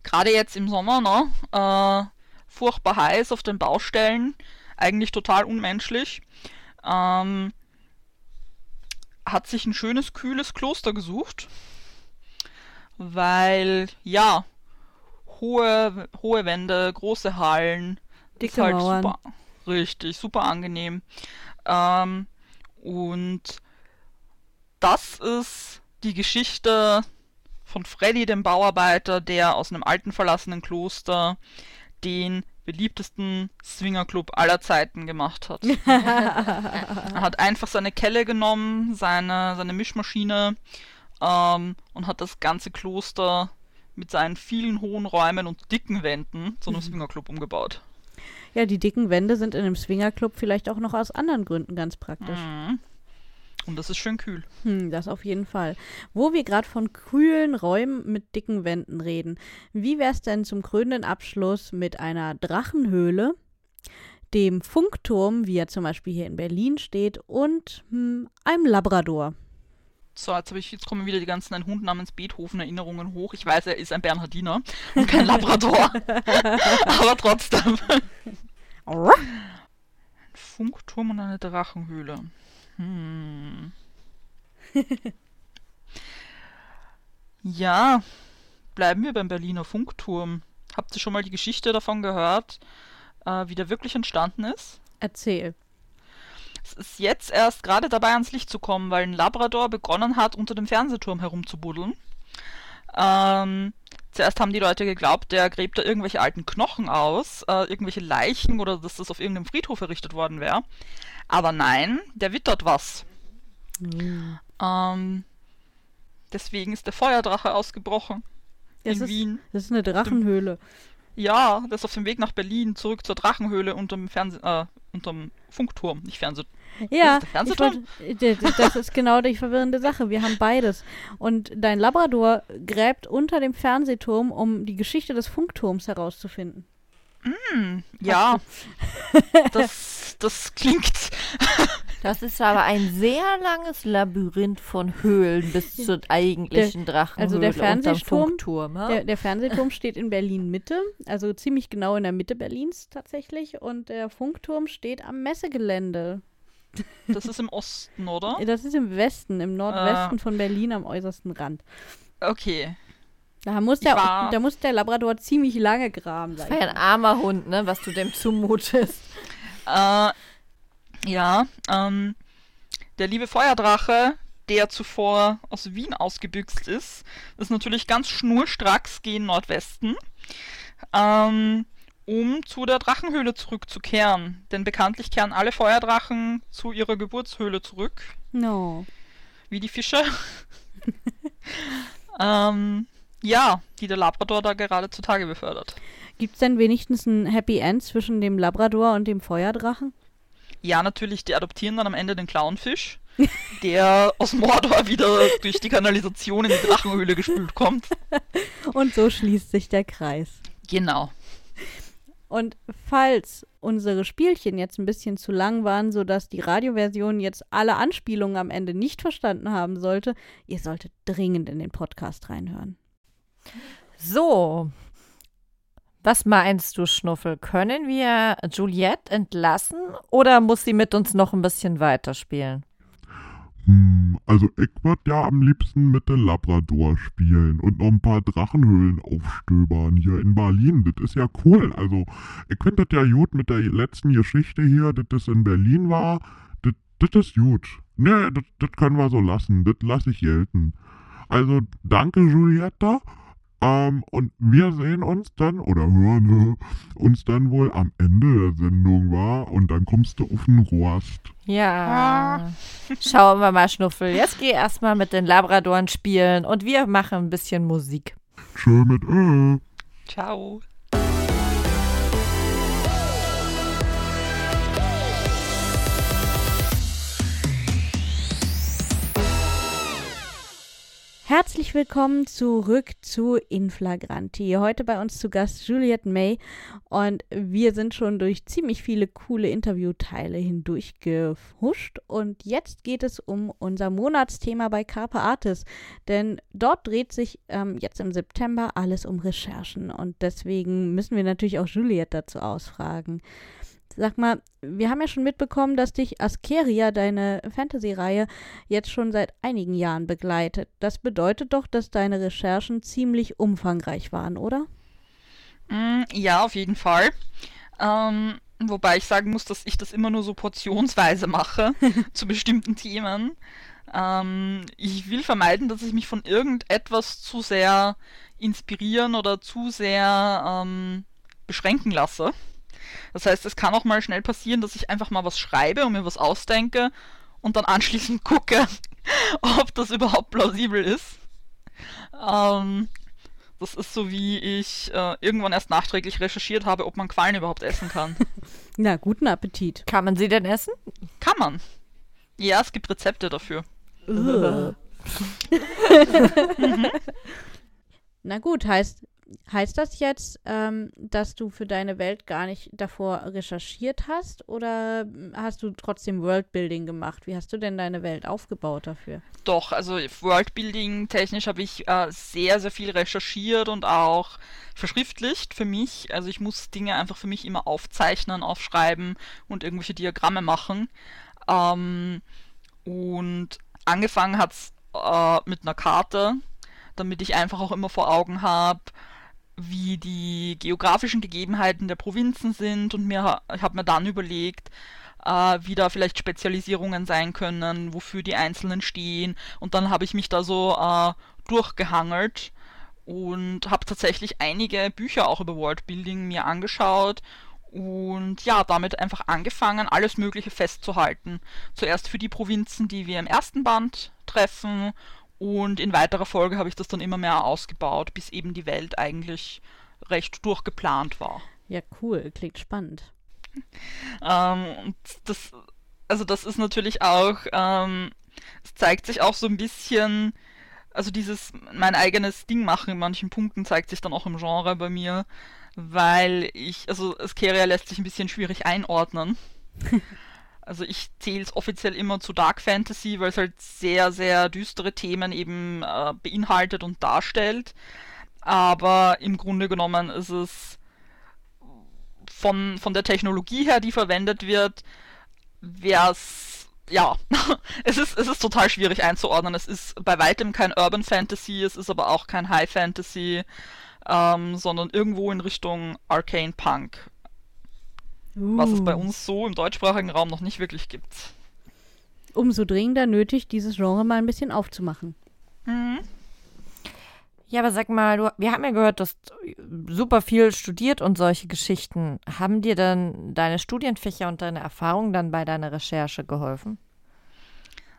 Gerade jetzt im Sommer, ne? Äh, furchtbar heiß auf den Baustellen. Eigentlich total unmenschlich. Ähm, hat sich ein schönes, kühles Kloster gesucht. Weil, ja, hohe, hohe Wände, große Hallen. Dicke ist halt Mauern. super. Richtig, super angenehm. Ähm, und das ist die Geschichte von Freddy, dem Bauarbeiter, der aus einem alten verlassenen Kloster den beliebtesten Swingerclub aller Zeiten gemacht hat. er hat einfach seine Kelle genommen, seine, seine Mischmaschine ähm, und hat das ganze Kloster mit seinen vielen hohen Räumen und dicken Wänden zu einem Swingerclub umgebaut. Ja, die dicken Wände sind in einem Swingerclub vielleicht auch noch aus anderen Gründen ganz praktisch. Mhm. Und das ist schön kühl. Hm, das auf jeden Fall. Wo wir gerade von kühlen Räumen mit dicken Wänden reden, wie wär's denn zum krönenden Abschluss mit einer Drachenhöhle, dem Funkturm, wie er zum Beispiel hier in Berlin steht, und hm, einem Labrador? So, jetzt, ich, jetzt kommen wieder die ganzen ein Hund namens Beethoven Erinnerungen hoch. Ich weiß, er ist ein Bernhardiner und kein Labrador. Aber trotzdem. Ein Funkturm und eine Drachenhöhle. Hm. ja, bleiben wir beim Berliner Funkturm. Habt ihr schon mal die Geschichte davon gehört, äh, wie der wirklich entstanden ist? Erzähl. Es ist jetzt erst gerade dabei ans Licht zu kommen, weil ein Labrador begonnen hat, unter dem Fernsehturm herumzubuddeln. Ähm, zuerst haben die Leute geglaubt, der gräbt da irgendwelche alten Knochen aus, äh, irgendwelche Leichen oder dass das auf irgendeinem Friedhof errichtet worden wäre. Aber nein, der wittert was. Ähm, deswegen ist der Feuerdrache ausgebrochen Das in ist, Wien. das ist eine Drachenhöhle. Ja, der ist auf dem Weg nach Berlin, zurück zur Drachenhöhle unterm Fernseh äh, unterm Funkturm, nicht Fernseh. Ja, ich Fernsehturm? wollt, das ist genau die verwirrende Sache. Wir haben beides. Und dein Labrador gräbt unter dem Fernsehturm, um die Geschichte des Funkturms herauszufinden. Hm, ja, das, das klingt. Das ist aber ein sehr langes Labyrinth von Höhlen bis zur eigentlichen Drachenhöhle also der Fernsehturm, Funkturm. ha? Der, der Fernsehturm steht in Berlin Mitte, also ziemlich genau in der Mitte Berlins tatsächlich. Und der Funkturm steht am Messegelände. Das ist im Osten, oder? Das ist im Westen, im Nordwesten von Berlin am äußersten Rand. Okay. Da muss der, war- da muss der Labrador ziemlich lange graben. Das war ja ein armer Hund, ne, was du dem zumutest. Äh, ja, ähm, der liebe Feuerdrache, der zuvor aus Wien ausgebüxt ist, ist natürlich ganz schnurstracks gehen Nordwesten, ähm, um zu der Drachenhöhle zurückzukehren. Denn bekanntlich kehren alle Feuerdrachen zu ihrer Geburtshöhle zurück, No. wie die Fische. ähm, ja, die der Labrador da gerade zutage befördert. Gibt es denn wenigstens ein Happy End zwischen dem Labrador und dem Feuerdrachen? Ja, natürlich, die adoptieren dann am Ende den Clownfisch, der aus Mordor wieder durch die Kanalisation in die Drachenhöhle gespült kommt. Und so schließt sich der Kreis. Genau. Und falls unsere Spielchen jetzt ein bisschen zu lang waren, sodass die Radioversion jetzt alle Anspielungen am Ende nicht verstanden haben sollte, ihr solltet dringend in den Podcast reinhören. So. Was meinst du, Schnuffel? Können wir Juliette entlassen oder muss sie mit uns noch ein bisschen weiterspielen? Hm, also ich würd ja am liebsten mit dem Labrador spielen und noch ein paar Drachenhöhlen aufstöbern hier in Berlin. Das ist ja cool. Also, ich finde das ja gut mit der letzten Geschichte hier, dass das in Berlin war. Das, ist gut. Ne, das, das können wir so lassen. Das lasse ich gelten. Also, danke, Julietta. Ähm, und wir sehen uns dann oder hören äh, uns dann wohl am Ende der Sendung war und dann kommst du auf den Rost. Ja. Schauen wir mal, Schnuffel. Jetzt geh erstmal mit den Labradoren spielen und wir machen ein bisschen Musik. Tschö mit äh. Ciao. Herzlich willkommen zurück zu Inflagranti. Heute bei uns zu Gast Juliette May und wir sind schon durch ziemlich viele coole Interviewteile hindurch gehuscht und jetzt geht es um unser Monatsthema bei Carpe Artis, denn dort dreht sich ähm, jetzt im September alles um Recherchen und deswegen müssen wir natürlich auch Juliette dazu ausfragen. Sag mal, wir haben ja schon mitbekommen, dass dich Askeria, deine Fantasy-Reihe, jetzt schon seit einigen Jahren begleitet. Das bedeutet doch, dass deine Recherchen ziemlich umfangreich waren, oder? Mm, ja, auf jeden Fall. Ähm, wobei ich sagen muss, dass ich das immer nur so portionsweise mache zu bestimmten Themen. Ähm, ich will vermeiden, dass ich mich von irgendetwas zu sehr inspirieren oder zu sehr ähm, beschränken lasse. Das heißt, es kann auch mal schnell passieren, dass ich einfach mal was schreibe und mir was ausdenke und dann anschließend gucke, ob das überhaupt plausibel ist. Ähm, das ist so, wie ich äh, irgendwann erst nachträglich recherchiert habe, ob man Quallen überhaupt essen kann. Na, guten Appetit. Kann man sie denn essen? Kann man. Ja, es gibt Rezepte dafür. Na gut, heißt, Heißt das jetzt, ähm, dass du für deine Welt gar nicht davor recherchiert hast oder hast du trotzdem Worldbuilding gemacht? Wie hast du denn deine Welt aufgebaut dafür? Doch, also Worldbuilding technisch habe ich äh, sehr, sehr viel recherchiert und auch verschriftlicht für mich. Also ich muss Dinge einfach für mich immer aufzeichnen, aufschreiben und irgendwelche Diagramme machen. Ähm, und angefangen hat es äh, mit einer Karte, damit ich einfach auch immer vor Augen habe, wie die geografischen Gegebenheiten der Provinzen sind und mir, ich habe mir dann überlegt, äh, wie da vielleicht Spezialisierungen sein können, wofür die Einzelnen stehen und dann habe ich mich da so äh, durchgehangelt und habe tatsächlich einige Bücher auch über Worldbuilding mir angeschaut und ja, damit einfach angefangen, alles Mögliche festzuhalten. Zuerst für die Provinzen, die wir im ersten Band treffen und in weiterer Folge habe ich das dann immer mehr ausgebaut, bis eben die Welt eigentlich recht durchgeplant war. Ja, cool, klingt spannend. Ähm, das, also das ist natürlich auch, ähm, es zeigt sich auch so ein bisschen, also dieses mein eigenes Ding machen in manchen Punkten zeigt sich dann auch im Genre bei mir, weil ich, also Askeria lässt sich ein bisschen schwierig einordnen. Also ich zähle es offiziell immer zu Dark Fantasy, weil es halt sehr, sehr düstere Themen eben äh, beinhaltet und darstellt. Aber im Grunde genommen ist es von, von der Technologie her, die verwendet wird, wäre es, ja, es ist, es ist total schwierig einzuordnen. Es ist bei weitem kein Urban Fantasy, es ist aber auch kein High Fantasy, ähm, sondern irgendwo in Richtung Arcane Punk Uh. Was es bei uh. uns so im deutschsprachigen Raum noch nicht wirklich gibt. Umso dringender nötig, dieses Genre mal ein bisschen aufzumachen. Mhm. Ja, aber sag mal, du, wir haben ja gehört, dass super viel studiert und solche Geschichten. Haben dir dann deine Studienfächer und deine Erfahrungen dann bei deiner Recherche geholfen?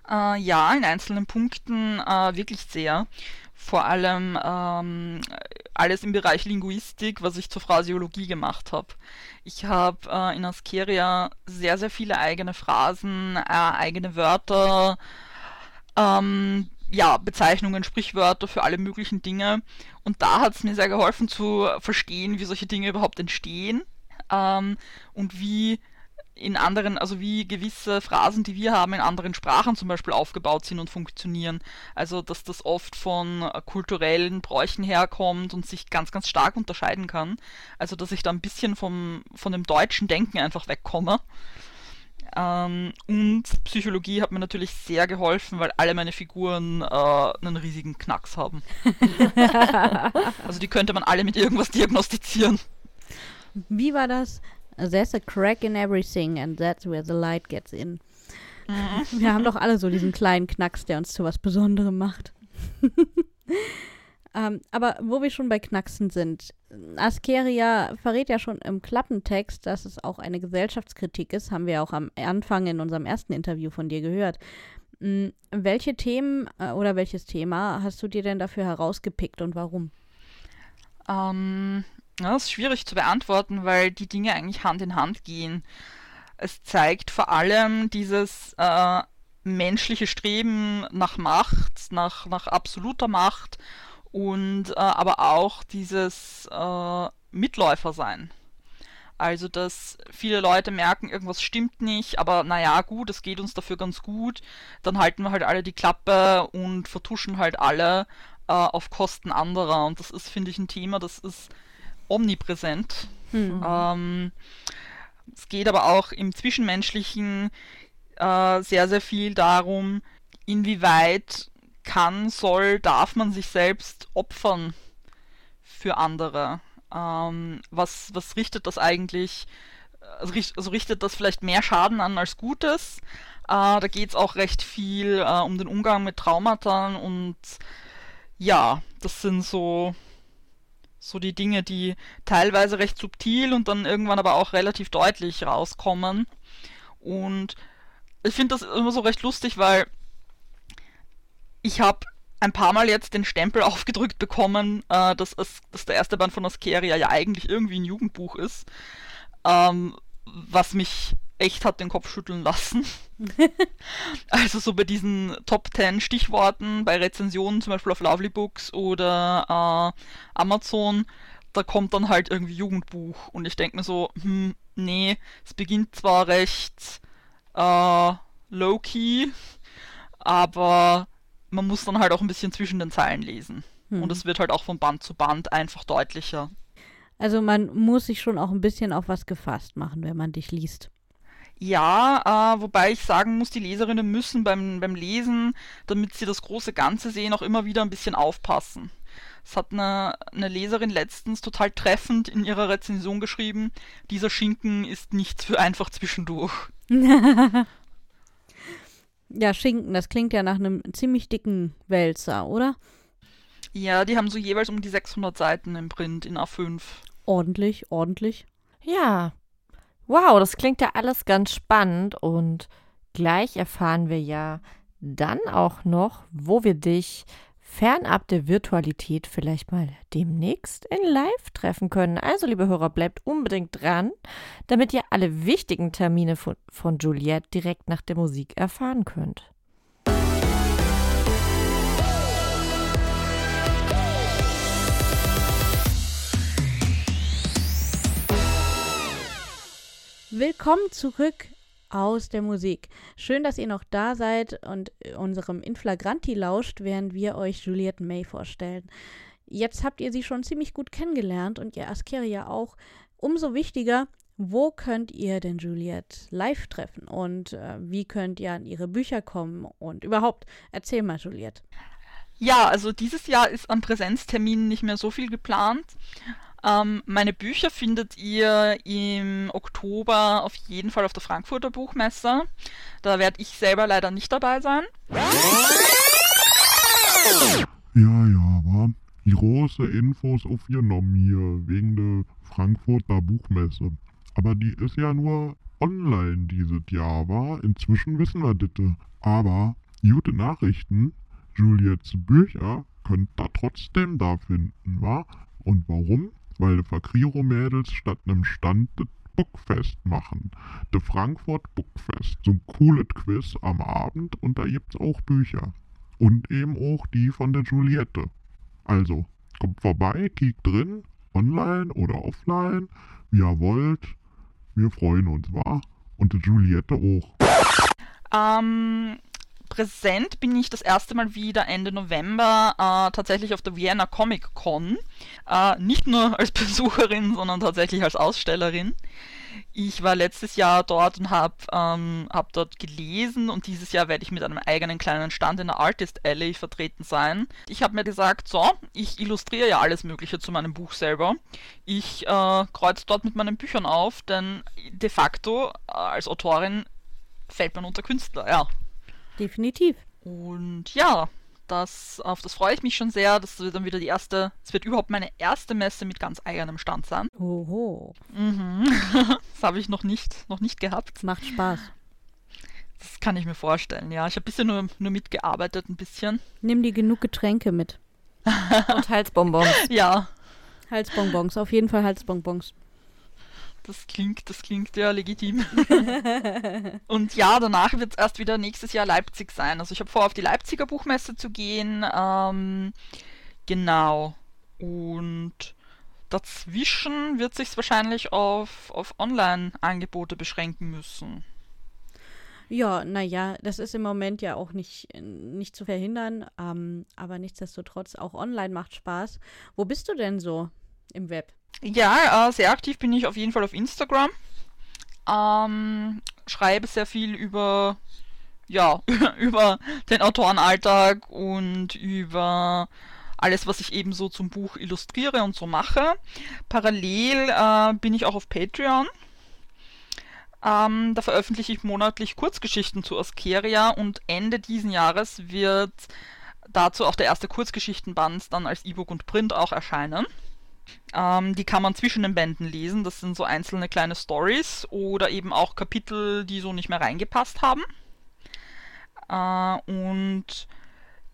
Äh, ja, in einzelnen Punkten äh, wirklich sehr vor allem ähm, alles im Bereich Linguistik, was ich zur Phrasiologie gemacht habe. Ich habe äh, in Askeria sehr, sehr viele eigene Phrasen, äh, eigene Wörter, ähm, ja, Bezeichnungen, Sprichwörter für alle möglichen Dinge. Und da hat es mir sehr geholfen zu verstehen, wie solche Dinge überhaupt entstehen ähm, und wie in anderen, also wie gewisse Phrasen, die wir haben, in anderen Sprachen zum Beispiel aufgebaut sind und funktionieren. Also dass das oft von äh, kulturellen Bräuchen herkommt und sich ganz, ganz stark unterscheiden kann. Also dass ich da ein bisschen vom, von dem deutschen Denken einfach wegkomme. Ähm, und Psychologie hat mir natürlich sehr geholfen, weil alle meine Figuren äh, einen riesigen Knacks haben. also die könnte man alle mit irgendwas diagnostizieren. Wie war das? There's a crack in everything and that's where the light gets in. Mhm. Wir haben doch alle so diesen kleinen Knacks, der uns zu was Besonderem macht. ähm, aber wo wir schon bei Knacksen sind, Askeria verrät ja schon im Klappentext, dass es auch eine Gesellschaftskritik ist, haben wir auch am Anfang in unserem ersten Interview von dir gehört. Mm, welche Themen äh, oder welches Thema hast du dir denn dafür herausgepickt und warum? Ähm, ja, das ist schwierig zu beantworten, weil die Dinge eigentlich Hand in Hand gehen. Es zeigt vor allem dieses äh, menschliche Streben nach Macht, nach, nach absoluter Macht und äh, aber auch dieses äh, Mitläufer sein. Also, dass viele Leute merken, irgendwas stimmt nicht, aber naja, gut, es geht uns dafür ganz gut. Dann halten wir halt alle die Klappe und vertuschen halt alle äh, auf Kosten anderer. Und das ist, finde ich, ein Thema, das ist omnipräsent. Hm. Ähm, es geht aber auch im Zwischenmenschlichen äh, sehr, sehr viel darum, inwieweit kann, soll, darf man sich selbst opfern für andere. Ähm, was, was richtet das eigentlich, also, also richtet das vielleicht mehr Schaden an als Gutes? Äh, da geht es auch recht viel äh, um den Umgang mit Traumata und ja, das sind so so die Dinge, die teilweise recht subtil und dann irgendwann aber auch relativ deutlich rauskommen. Und ich finde das immer so recht lustig, weil ich habe ein paar Mal jetzt den Stempel aufgedrückt bekommen, äh, dass, es, dass der erste Band von Askeria ja eigentlich irgendwie ein Jugendbuch ist. Ähm, was mich echt hat den Kopf schütteln lassen. also so bei diesen Top 10 Stichworten, bei Rezensionen zum Beispiel auf Lovely Books oder äh, Amazon, da kommt dann halt irgendwie Jugendbuch und ich denke mir so, hm, nee, es beginnt zwar recht äh, low-key, aber man muss dann halt auch ein bisschen zwischen den Zeilen lesen. Hm. Und es wird halt auch von Band zu Band einfach deutlicher. Also man muss sich schon auch ein bisschen auf was gefasst machen, wenn man dich liest. Ja, äh, wobei ich sagen muss, die Leserinnen müssen beim, beim Lesen, damit sie das große Ganze sehen, auch immer wieder ein bisschen aufpassen. Es hat eine, eine Leserin letztens total treffend in ihrer Rezension geschrieben, dieser Schinken ist nichts für einfach zwischendurch. ja, Schinken, das klingt ja nach einem ziemlich dicken Wälzer, oder? Ja, die haben so jeweils um die 600 Seiten im Print in A5. Ordentlich, ordentlich. Ja. Wow, das klingt ja alles ganz spannend und gleich erfahren wir ja dann auch noch, wo wir dich fernab der Virtualität vielleicht mal demnächst in Live treffen können. Also, liebe Hörer, bleibt unbedingt dran, damit ihr alle wichtigen Termine von, von Juliette direkt nach der Musik erfahren könnt. Willkommen zurück aus der Musik. Schön, dass ihr noch da seid und unserem Inflagranti lauscht, während wir euch Juliette May vorstellen. Jetzt habt ihr sie schon ziemlich gut kennengelernt und ihr Askeria auch. Umso wichtiger, wo könnt ihr denn Juliette live treffen und äh, wie könnt ihr an ihre Bücher kommen und überhaupt, erzähl mal Juliette. Ja, also dieses Jahr ist an Präsenzterminen nicht mehr so viel geplant. Ähm, meine Bücher findet ihr im Oktober auf jeden Fall auf der Frankfurter Buchmesse. Da werde ich selber leider nicht dabei sein. Ja, ja, war große Infos aufgenommen hier wegen der Frankfurter Buchmesse. Aber die ist ja nur online dieses Jahr, war. Inzwischen wissen wir das. Aber gute Nachrichten, Juliettes Bücher könnt ihr trotzdem da finden, wa? Und warum? Weil die Fakriro-Mädels statt einem Stand das Bookfest machen. The Frankfurt Bookfest. So ein cooles Quiz am Abend und da gibt's auch Bücher. Und eben auch die von der Juliette. Also, kommt vorbei, kiekt drin, online oder offline, wie ihr wollt. Wir freuen uns, wa? Und die Juliette auch. Ähm, präsent bin ich das erste Mal wieder Ende November äh, tatsächlich auf der Vienna Comic Con. Äh, nicht nur als Besucherin, sondern tatsächlich als Ausstellerin. Ich war letztes Jahr dort und habe ähm, hab dort gelesen und dieses Jahr werde ich mit einem eigenen kleinen Stand in der Artist Alley vertreten sein. Ich habe mir gesagt, so, ich illustriere ja alles Mögliche zu meinem Buch selber. Ich äh, kreuze dort mit meinen Büchern auf, denn de facto äh, als Autorin fällt man unter Künstler, ja. Definitiv. Und ja, das, auf das freue ich mich schon sehr. Das wird dann wieder die erste, es wird überhaupt meine erste Messe mit ganz eigenem Stand sein. Oho. Mhm. das habe ich noch nicht, noch nicht gehabt. Macht Spaß. Das kann ich mir vorstellen, ja. Ich habe bisher nur, nur mitgearbeitet, ein bisschen. Nimm dir genug Getränke mit. Und Halsbonbons. Ja, Halsbonbons, auf jeden Fall Halsbonbons. Das klingt, das klingt ja legitim. Und ja, danach wird es erst wieder nächstes Jahr Leipzig sein. Also ich habe vor, auf die Leipziger Buchmesse zu gehen. Ähm, genau. Und dazwischen wird sich wahrscheinlich auf, auf Online-Angebote beschränken müssen. Ja, naja, das ist im Moment ja auch nicht, nicht zu verhindern, ähm, aber nichtsdestotrotz auch online macht Spaß. Wo bist du denn so im Web? Ja, äh, sehr aktiv bin ich auf jeden Fall auf Instagram. Ähm, schreibe sehr viel über, ja, über den Autorenalltag und über alles, was ich eben so zum Buch illustriere und so mache. Parallel äh, bin ich auch auf Patreon. Ähm, da veröffentliche ich monatlich Kurzgeschichten zu Askeria und Ende diesen Jahres wird dazu auch der erste Kurzgeschichtenband dann als E-Book und Print auch erscheinen. Ähm, die kann man zwischen den Bänden lesen. Das sind so einzelne kleine Stories oder eben auch Kapitel, die so nicht mehr reingepasst haben. Äh, und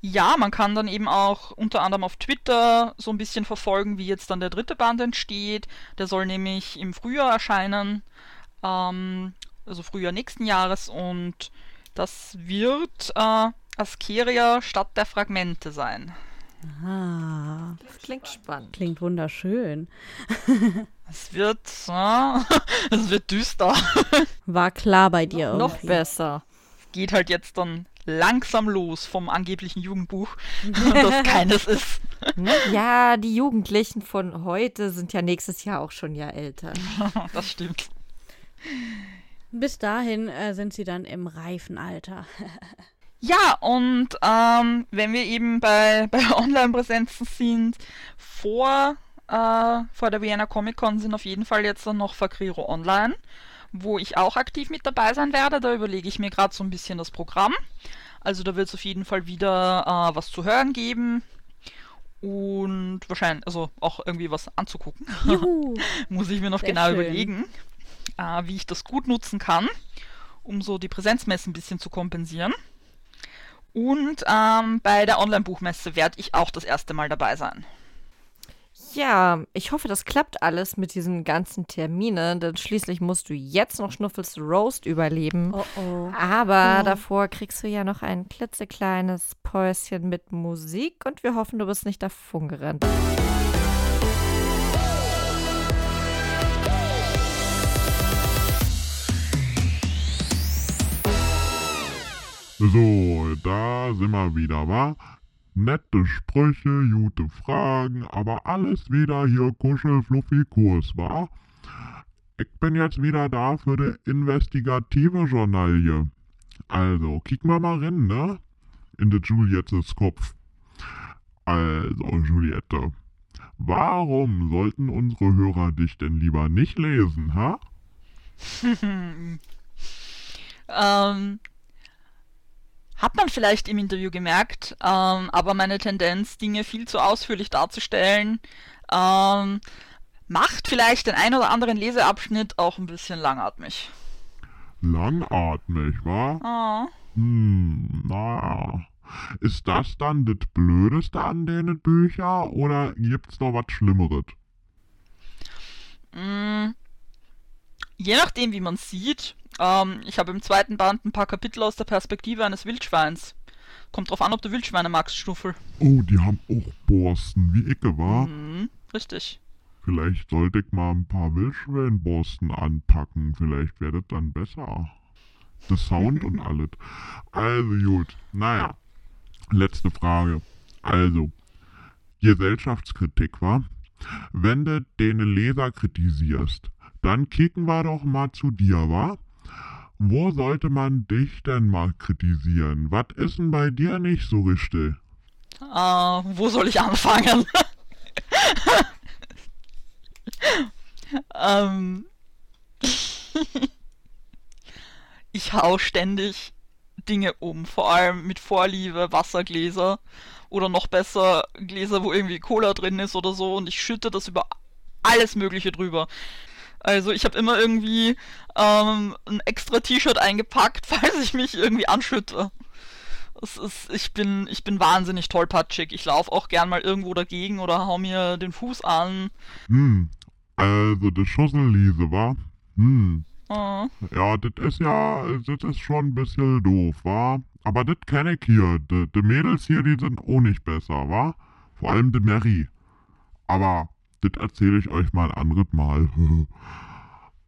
ja, man kann dann eben auch unter anderem auf Twitter so ein bisschen verfolgen, wie jetzt dann der dritte Band entsteht. Der soll nämlich im Frühjahr erscheinen, ähm, also Frühjahr nächsten Jahres. Und das wird äh, Askeria Stadt der Fragmente sein. Ah, Das klingt spannend. klingt wunderschön. Es wird, äh, es wird düster. War klar bei dir Noch irgendwie. besser. Geht halt jetzt dann langsam los vom angeblichen Jugendbuch, das keines ist. Ne? Ja, die Jugendlichen von heute sind ja nächstes Jahr auch schon ja älter. Das stimmt. Bis dahin äh, sind sie dann im reifen Alter. Ja, und ähm, wenn wir eben bei, bei Online-Präsenzen sind, vor, äh, vor der Vienna Comic Con sind auf jeden Fall jetzt dann noch Fakriro Online, wo ich auch aktiv mit dabei sein werde. Da überlege ich mir gerade so ein bisschen das Programm. Also da wird es auf jeden Fall wieder äh, was zu hören geben. Und wahrscheinlich, also auch irgendwie was anzugucken. Muss ich mir noch Sehr genau schön. überlegen, äh, wie ich das gut nutzen kann, um so die Präsenzmessen ein bisschen zu kompensieren. Und ähm, bei der Online-Buchmesse werde ich auch das erste Mal dabei sein. Ja, ich hoffe, das klappt alles mit diesen ganzen Terminen, denn schließlich musst du jetzt noch Schnuffels Roast überleben. Oh oh. Aber Oh. davor kriegst du ja noch ein klitzekleines Päuschen mit Musik und wir hoffen, du bist nicht davon gerannt. So, da sind wir wieder, wa? Nette Sprüche, gute Fragen, aber alles wieder hier Kuschel-Fluffi-Kurs, wa? Ich bin jetzt wieder da für die investigative Journalie. Also, kicken wir mal rein, ne? In de Juliettes Kopf. Also, Juliette, warum sollten unsere Hörer dich denn lieber nicht lesen, ha? Ähm, hat man vielleicht im Interview gemerkt, ähm, aber meine Tendenz, Dinge viel zu ausführlich darzustellen, ähm, macht vielleicht den ein oder anderen Leseabschnitt auch ein bisschen langatmig. Langatmig, wa? Ah. Hm, na. Ist das dann das Blödeste an den Büchern oder gibt's noch was Schlimmeres? Mm, Je nachdem, wie man sieht. Ähm, ich habe im zweiten Band ein paar Kapitel aus der Perspektive eines Wildschweins. Kommt drauf an, ob du Wildschweine magst, Stuffel. Oh, die haben auch Borsten, wie Icke, wa? Mhm, richtig. Vielleicht sollte ich mal ein paar Wildschwellenborsten anpacken. Vielleicht wird es dann besser. Der Sound und alles. Also gut. Naja. Letzte Frage. Also. Gesellschaftskritik, war. Wenn du den Leser kritisierst, dann kicken wir doch mal zu dir, wa? Wo sollte man dich denn mal kritisieren? Was ist denn bei dir nicht so richtig? Äh, wo soll ich anfangen? ähm, ich hau ständig Dinge um, vor allem mit Vorliebe Wassergläser oder noch besser Gläser, wo irgendwie Cola drin ist oder so und ich schütte das über alles Mögliche drüber. Also ich habe immer irgendwie ähm, ein extra T-Shirt eingepackt, falls ich mich irgendwie anschütte. Es ist, ich bin, ich bin wahnsinnig tollpatschig. Ich laufe auch gern mal irgendwo dagegen oder hau mir den Fuß an. Hm, also das Schusselliese, wa? Hm. Äh, Ja, das ist ja, das ist schon ein bisschen doof, wa? Aber das kenne ich hier. Die, die Mädels hier, die sind auch nicht besser, wa? Vor allem die Mary. Aber das erzähle ich euch mal ein anderes Mal.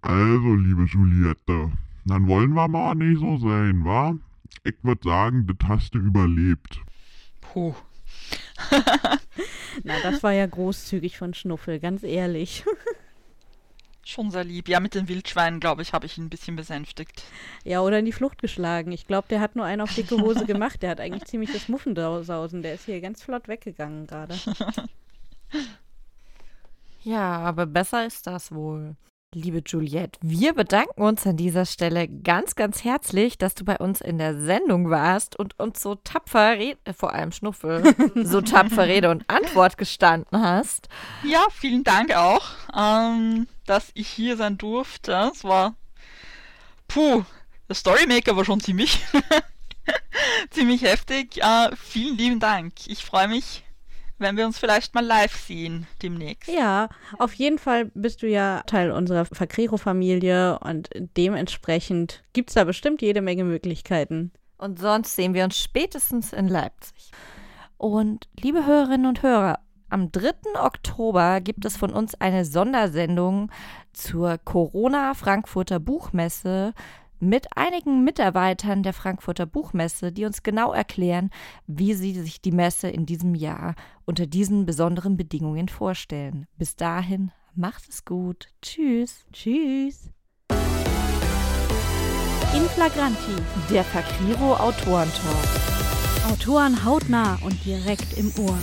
also, liebe Juliette, dann wollen wir mal nicht so sein, wa? Ich würde sagen, das hast du überlebt. puh. Na, das war ja großzügig von Schnuffel, ganz ehrlich. Schon sehr lieb. Ja, mit den Wildschweinen, glaube ich, habe ich ihn ein bisschen besänftigt. Ja, oder in die Flucht geschlagen. Ich glaube, der hat nur einen auf dicke Hose gemacht. Der hat eigentlich ziemlich das Muffensausen. Der ist hier ganz flott weggegangen gerade. Ja, aber besser ist das wohl. Liebe Juliette, wir bedanken uns an dieser Stelle ganz, ganz herzlich, dass du bei uns in der Sendung warst und uns so tapfer, Red äh, vor allem Schnuffel, so tapfer Rede und Antwort gestanden hast. Ja, vielen Dank auch, ähm, dass ich hier sein durfte. Es war. Puh, der Storymaker war schon ziemlich. ziemlich heftig. Äh, vielen lieben Dank. Ich freue mich, wenn wir uns vielleicht mal live sehen demnächst. Ja, auf jeden Fall bist du ja Teil unserer Fakrero-Familie und dementsprechend gibt es da bestimmt jede Menge Möglichkeiten. Und sonst sehen wir uns spätestens in Leipzig. Und liebe Hörerinnen und Hörer, am 3. Oktober gibt es von uns eine Sondersendung zur Corona Frankfurter Buchmesse mit einigen Mitarbeitern der Frankfurter Buchmesse, die uns genau erklären, wie sie sich die Messe in diesem Jahr unter diesen besonderen Bedingungen vorstellen. Bis dahin, macht es gut. Tschüss. Tschüss. In Flagranti. Der Fakriro Autorentalk. Autoren hautnah und direkt im Ohr.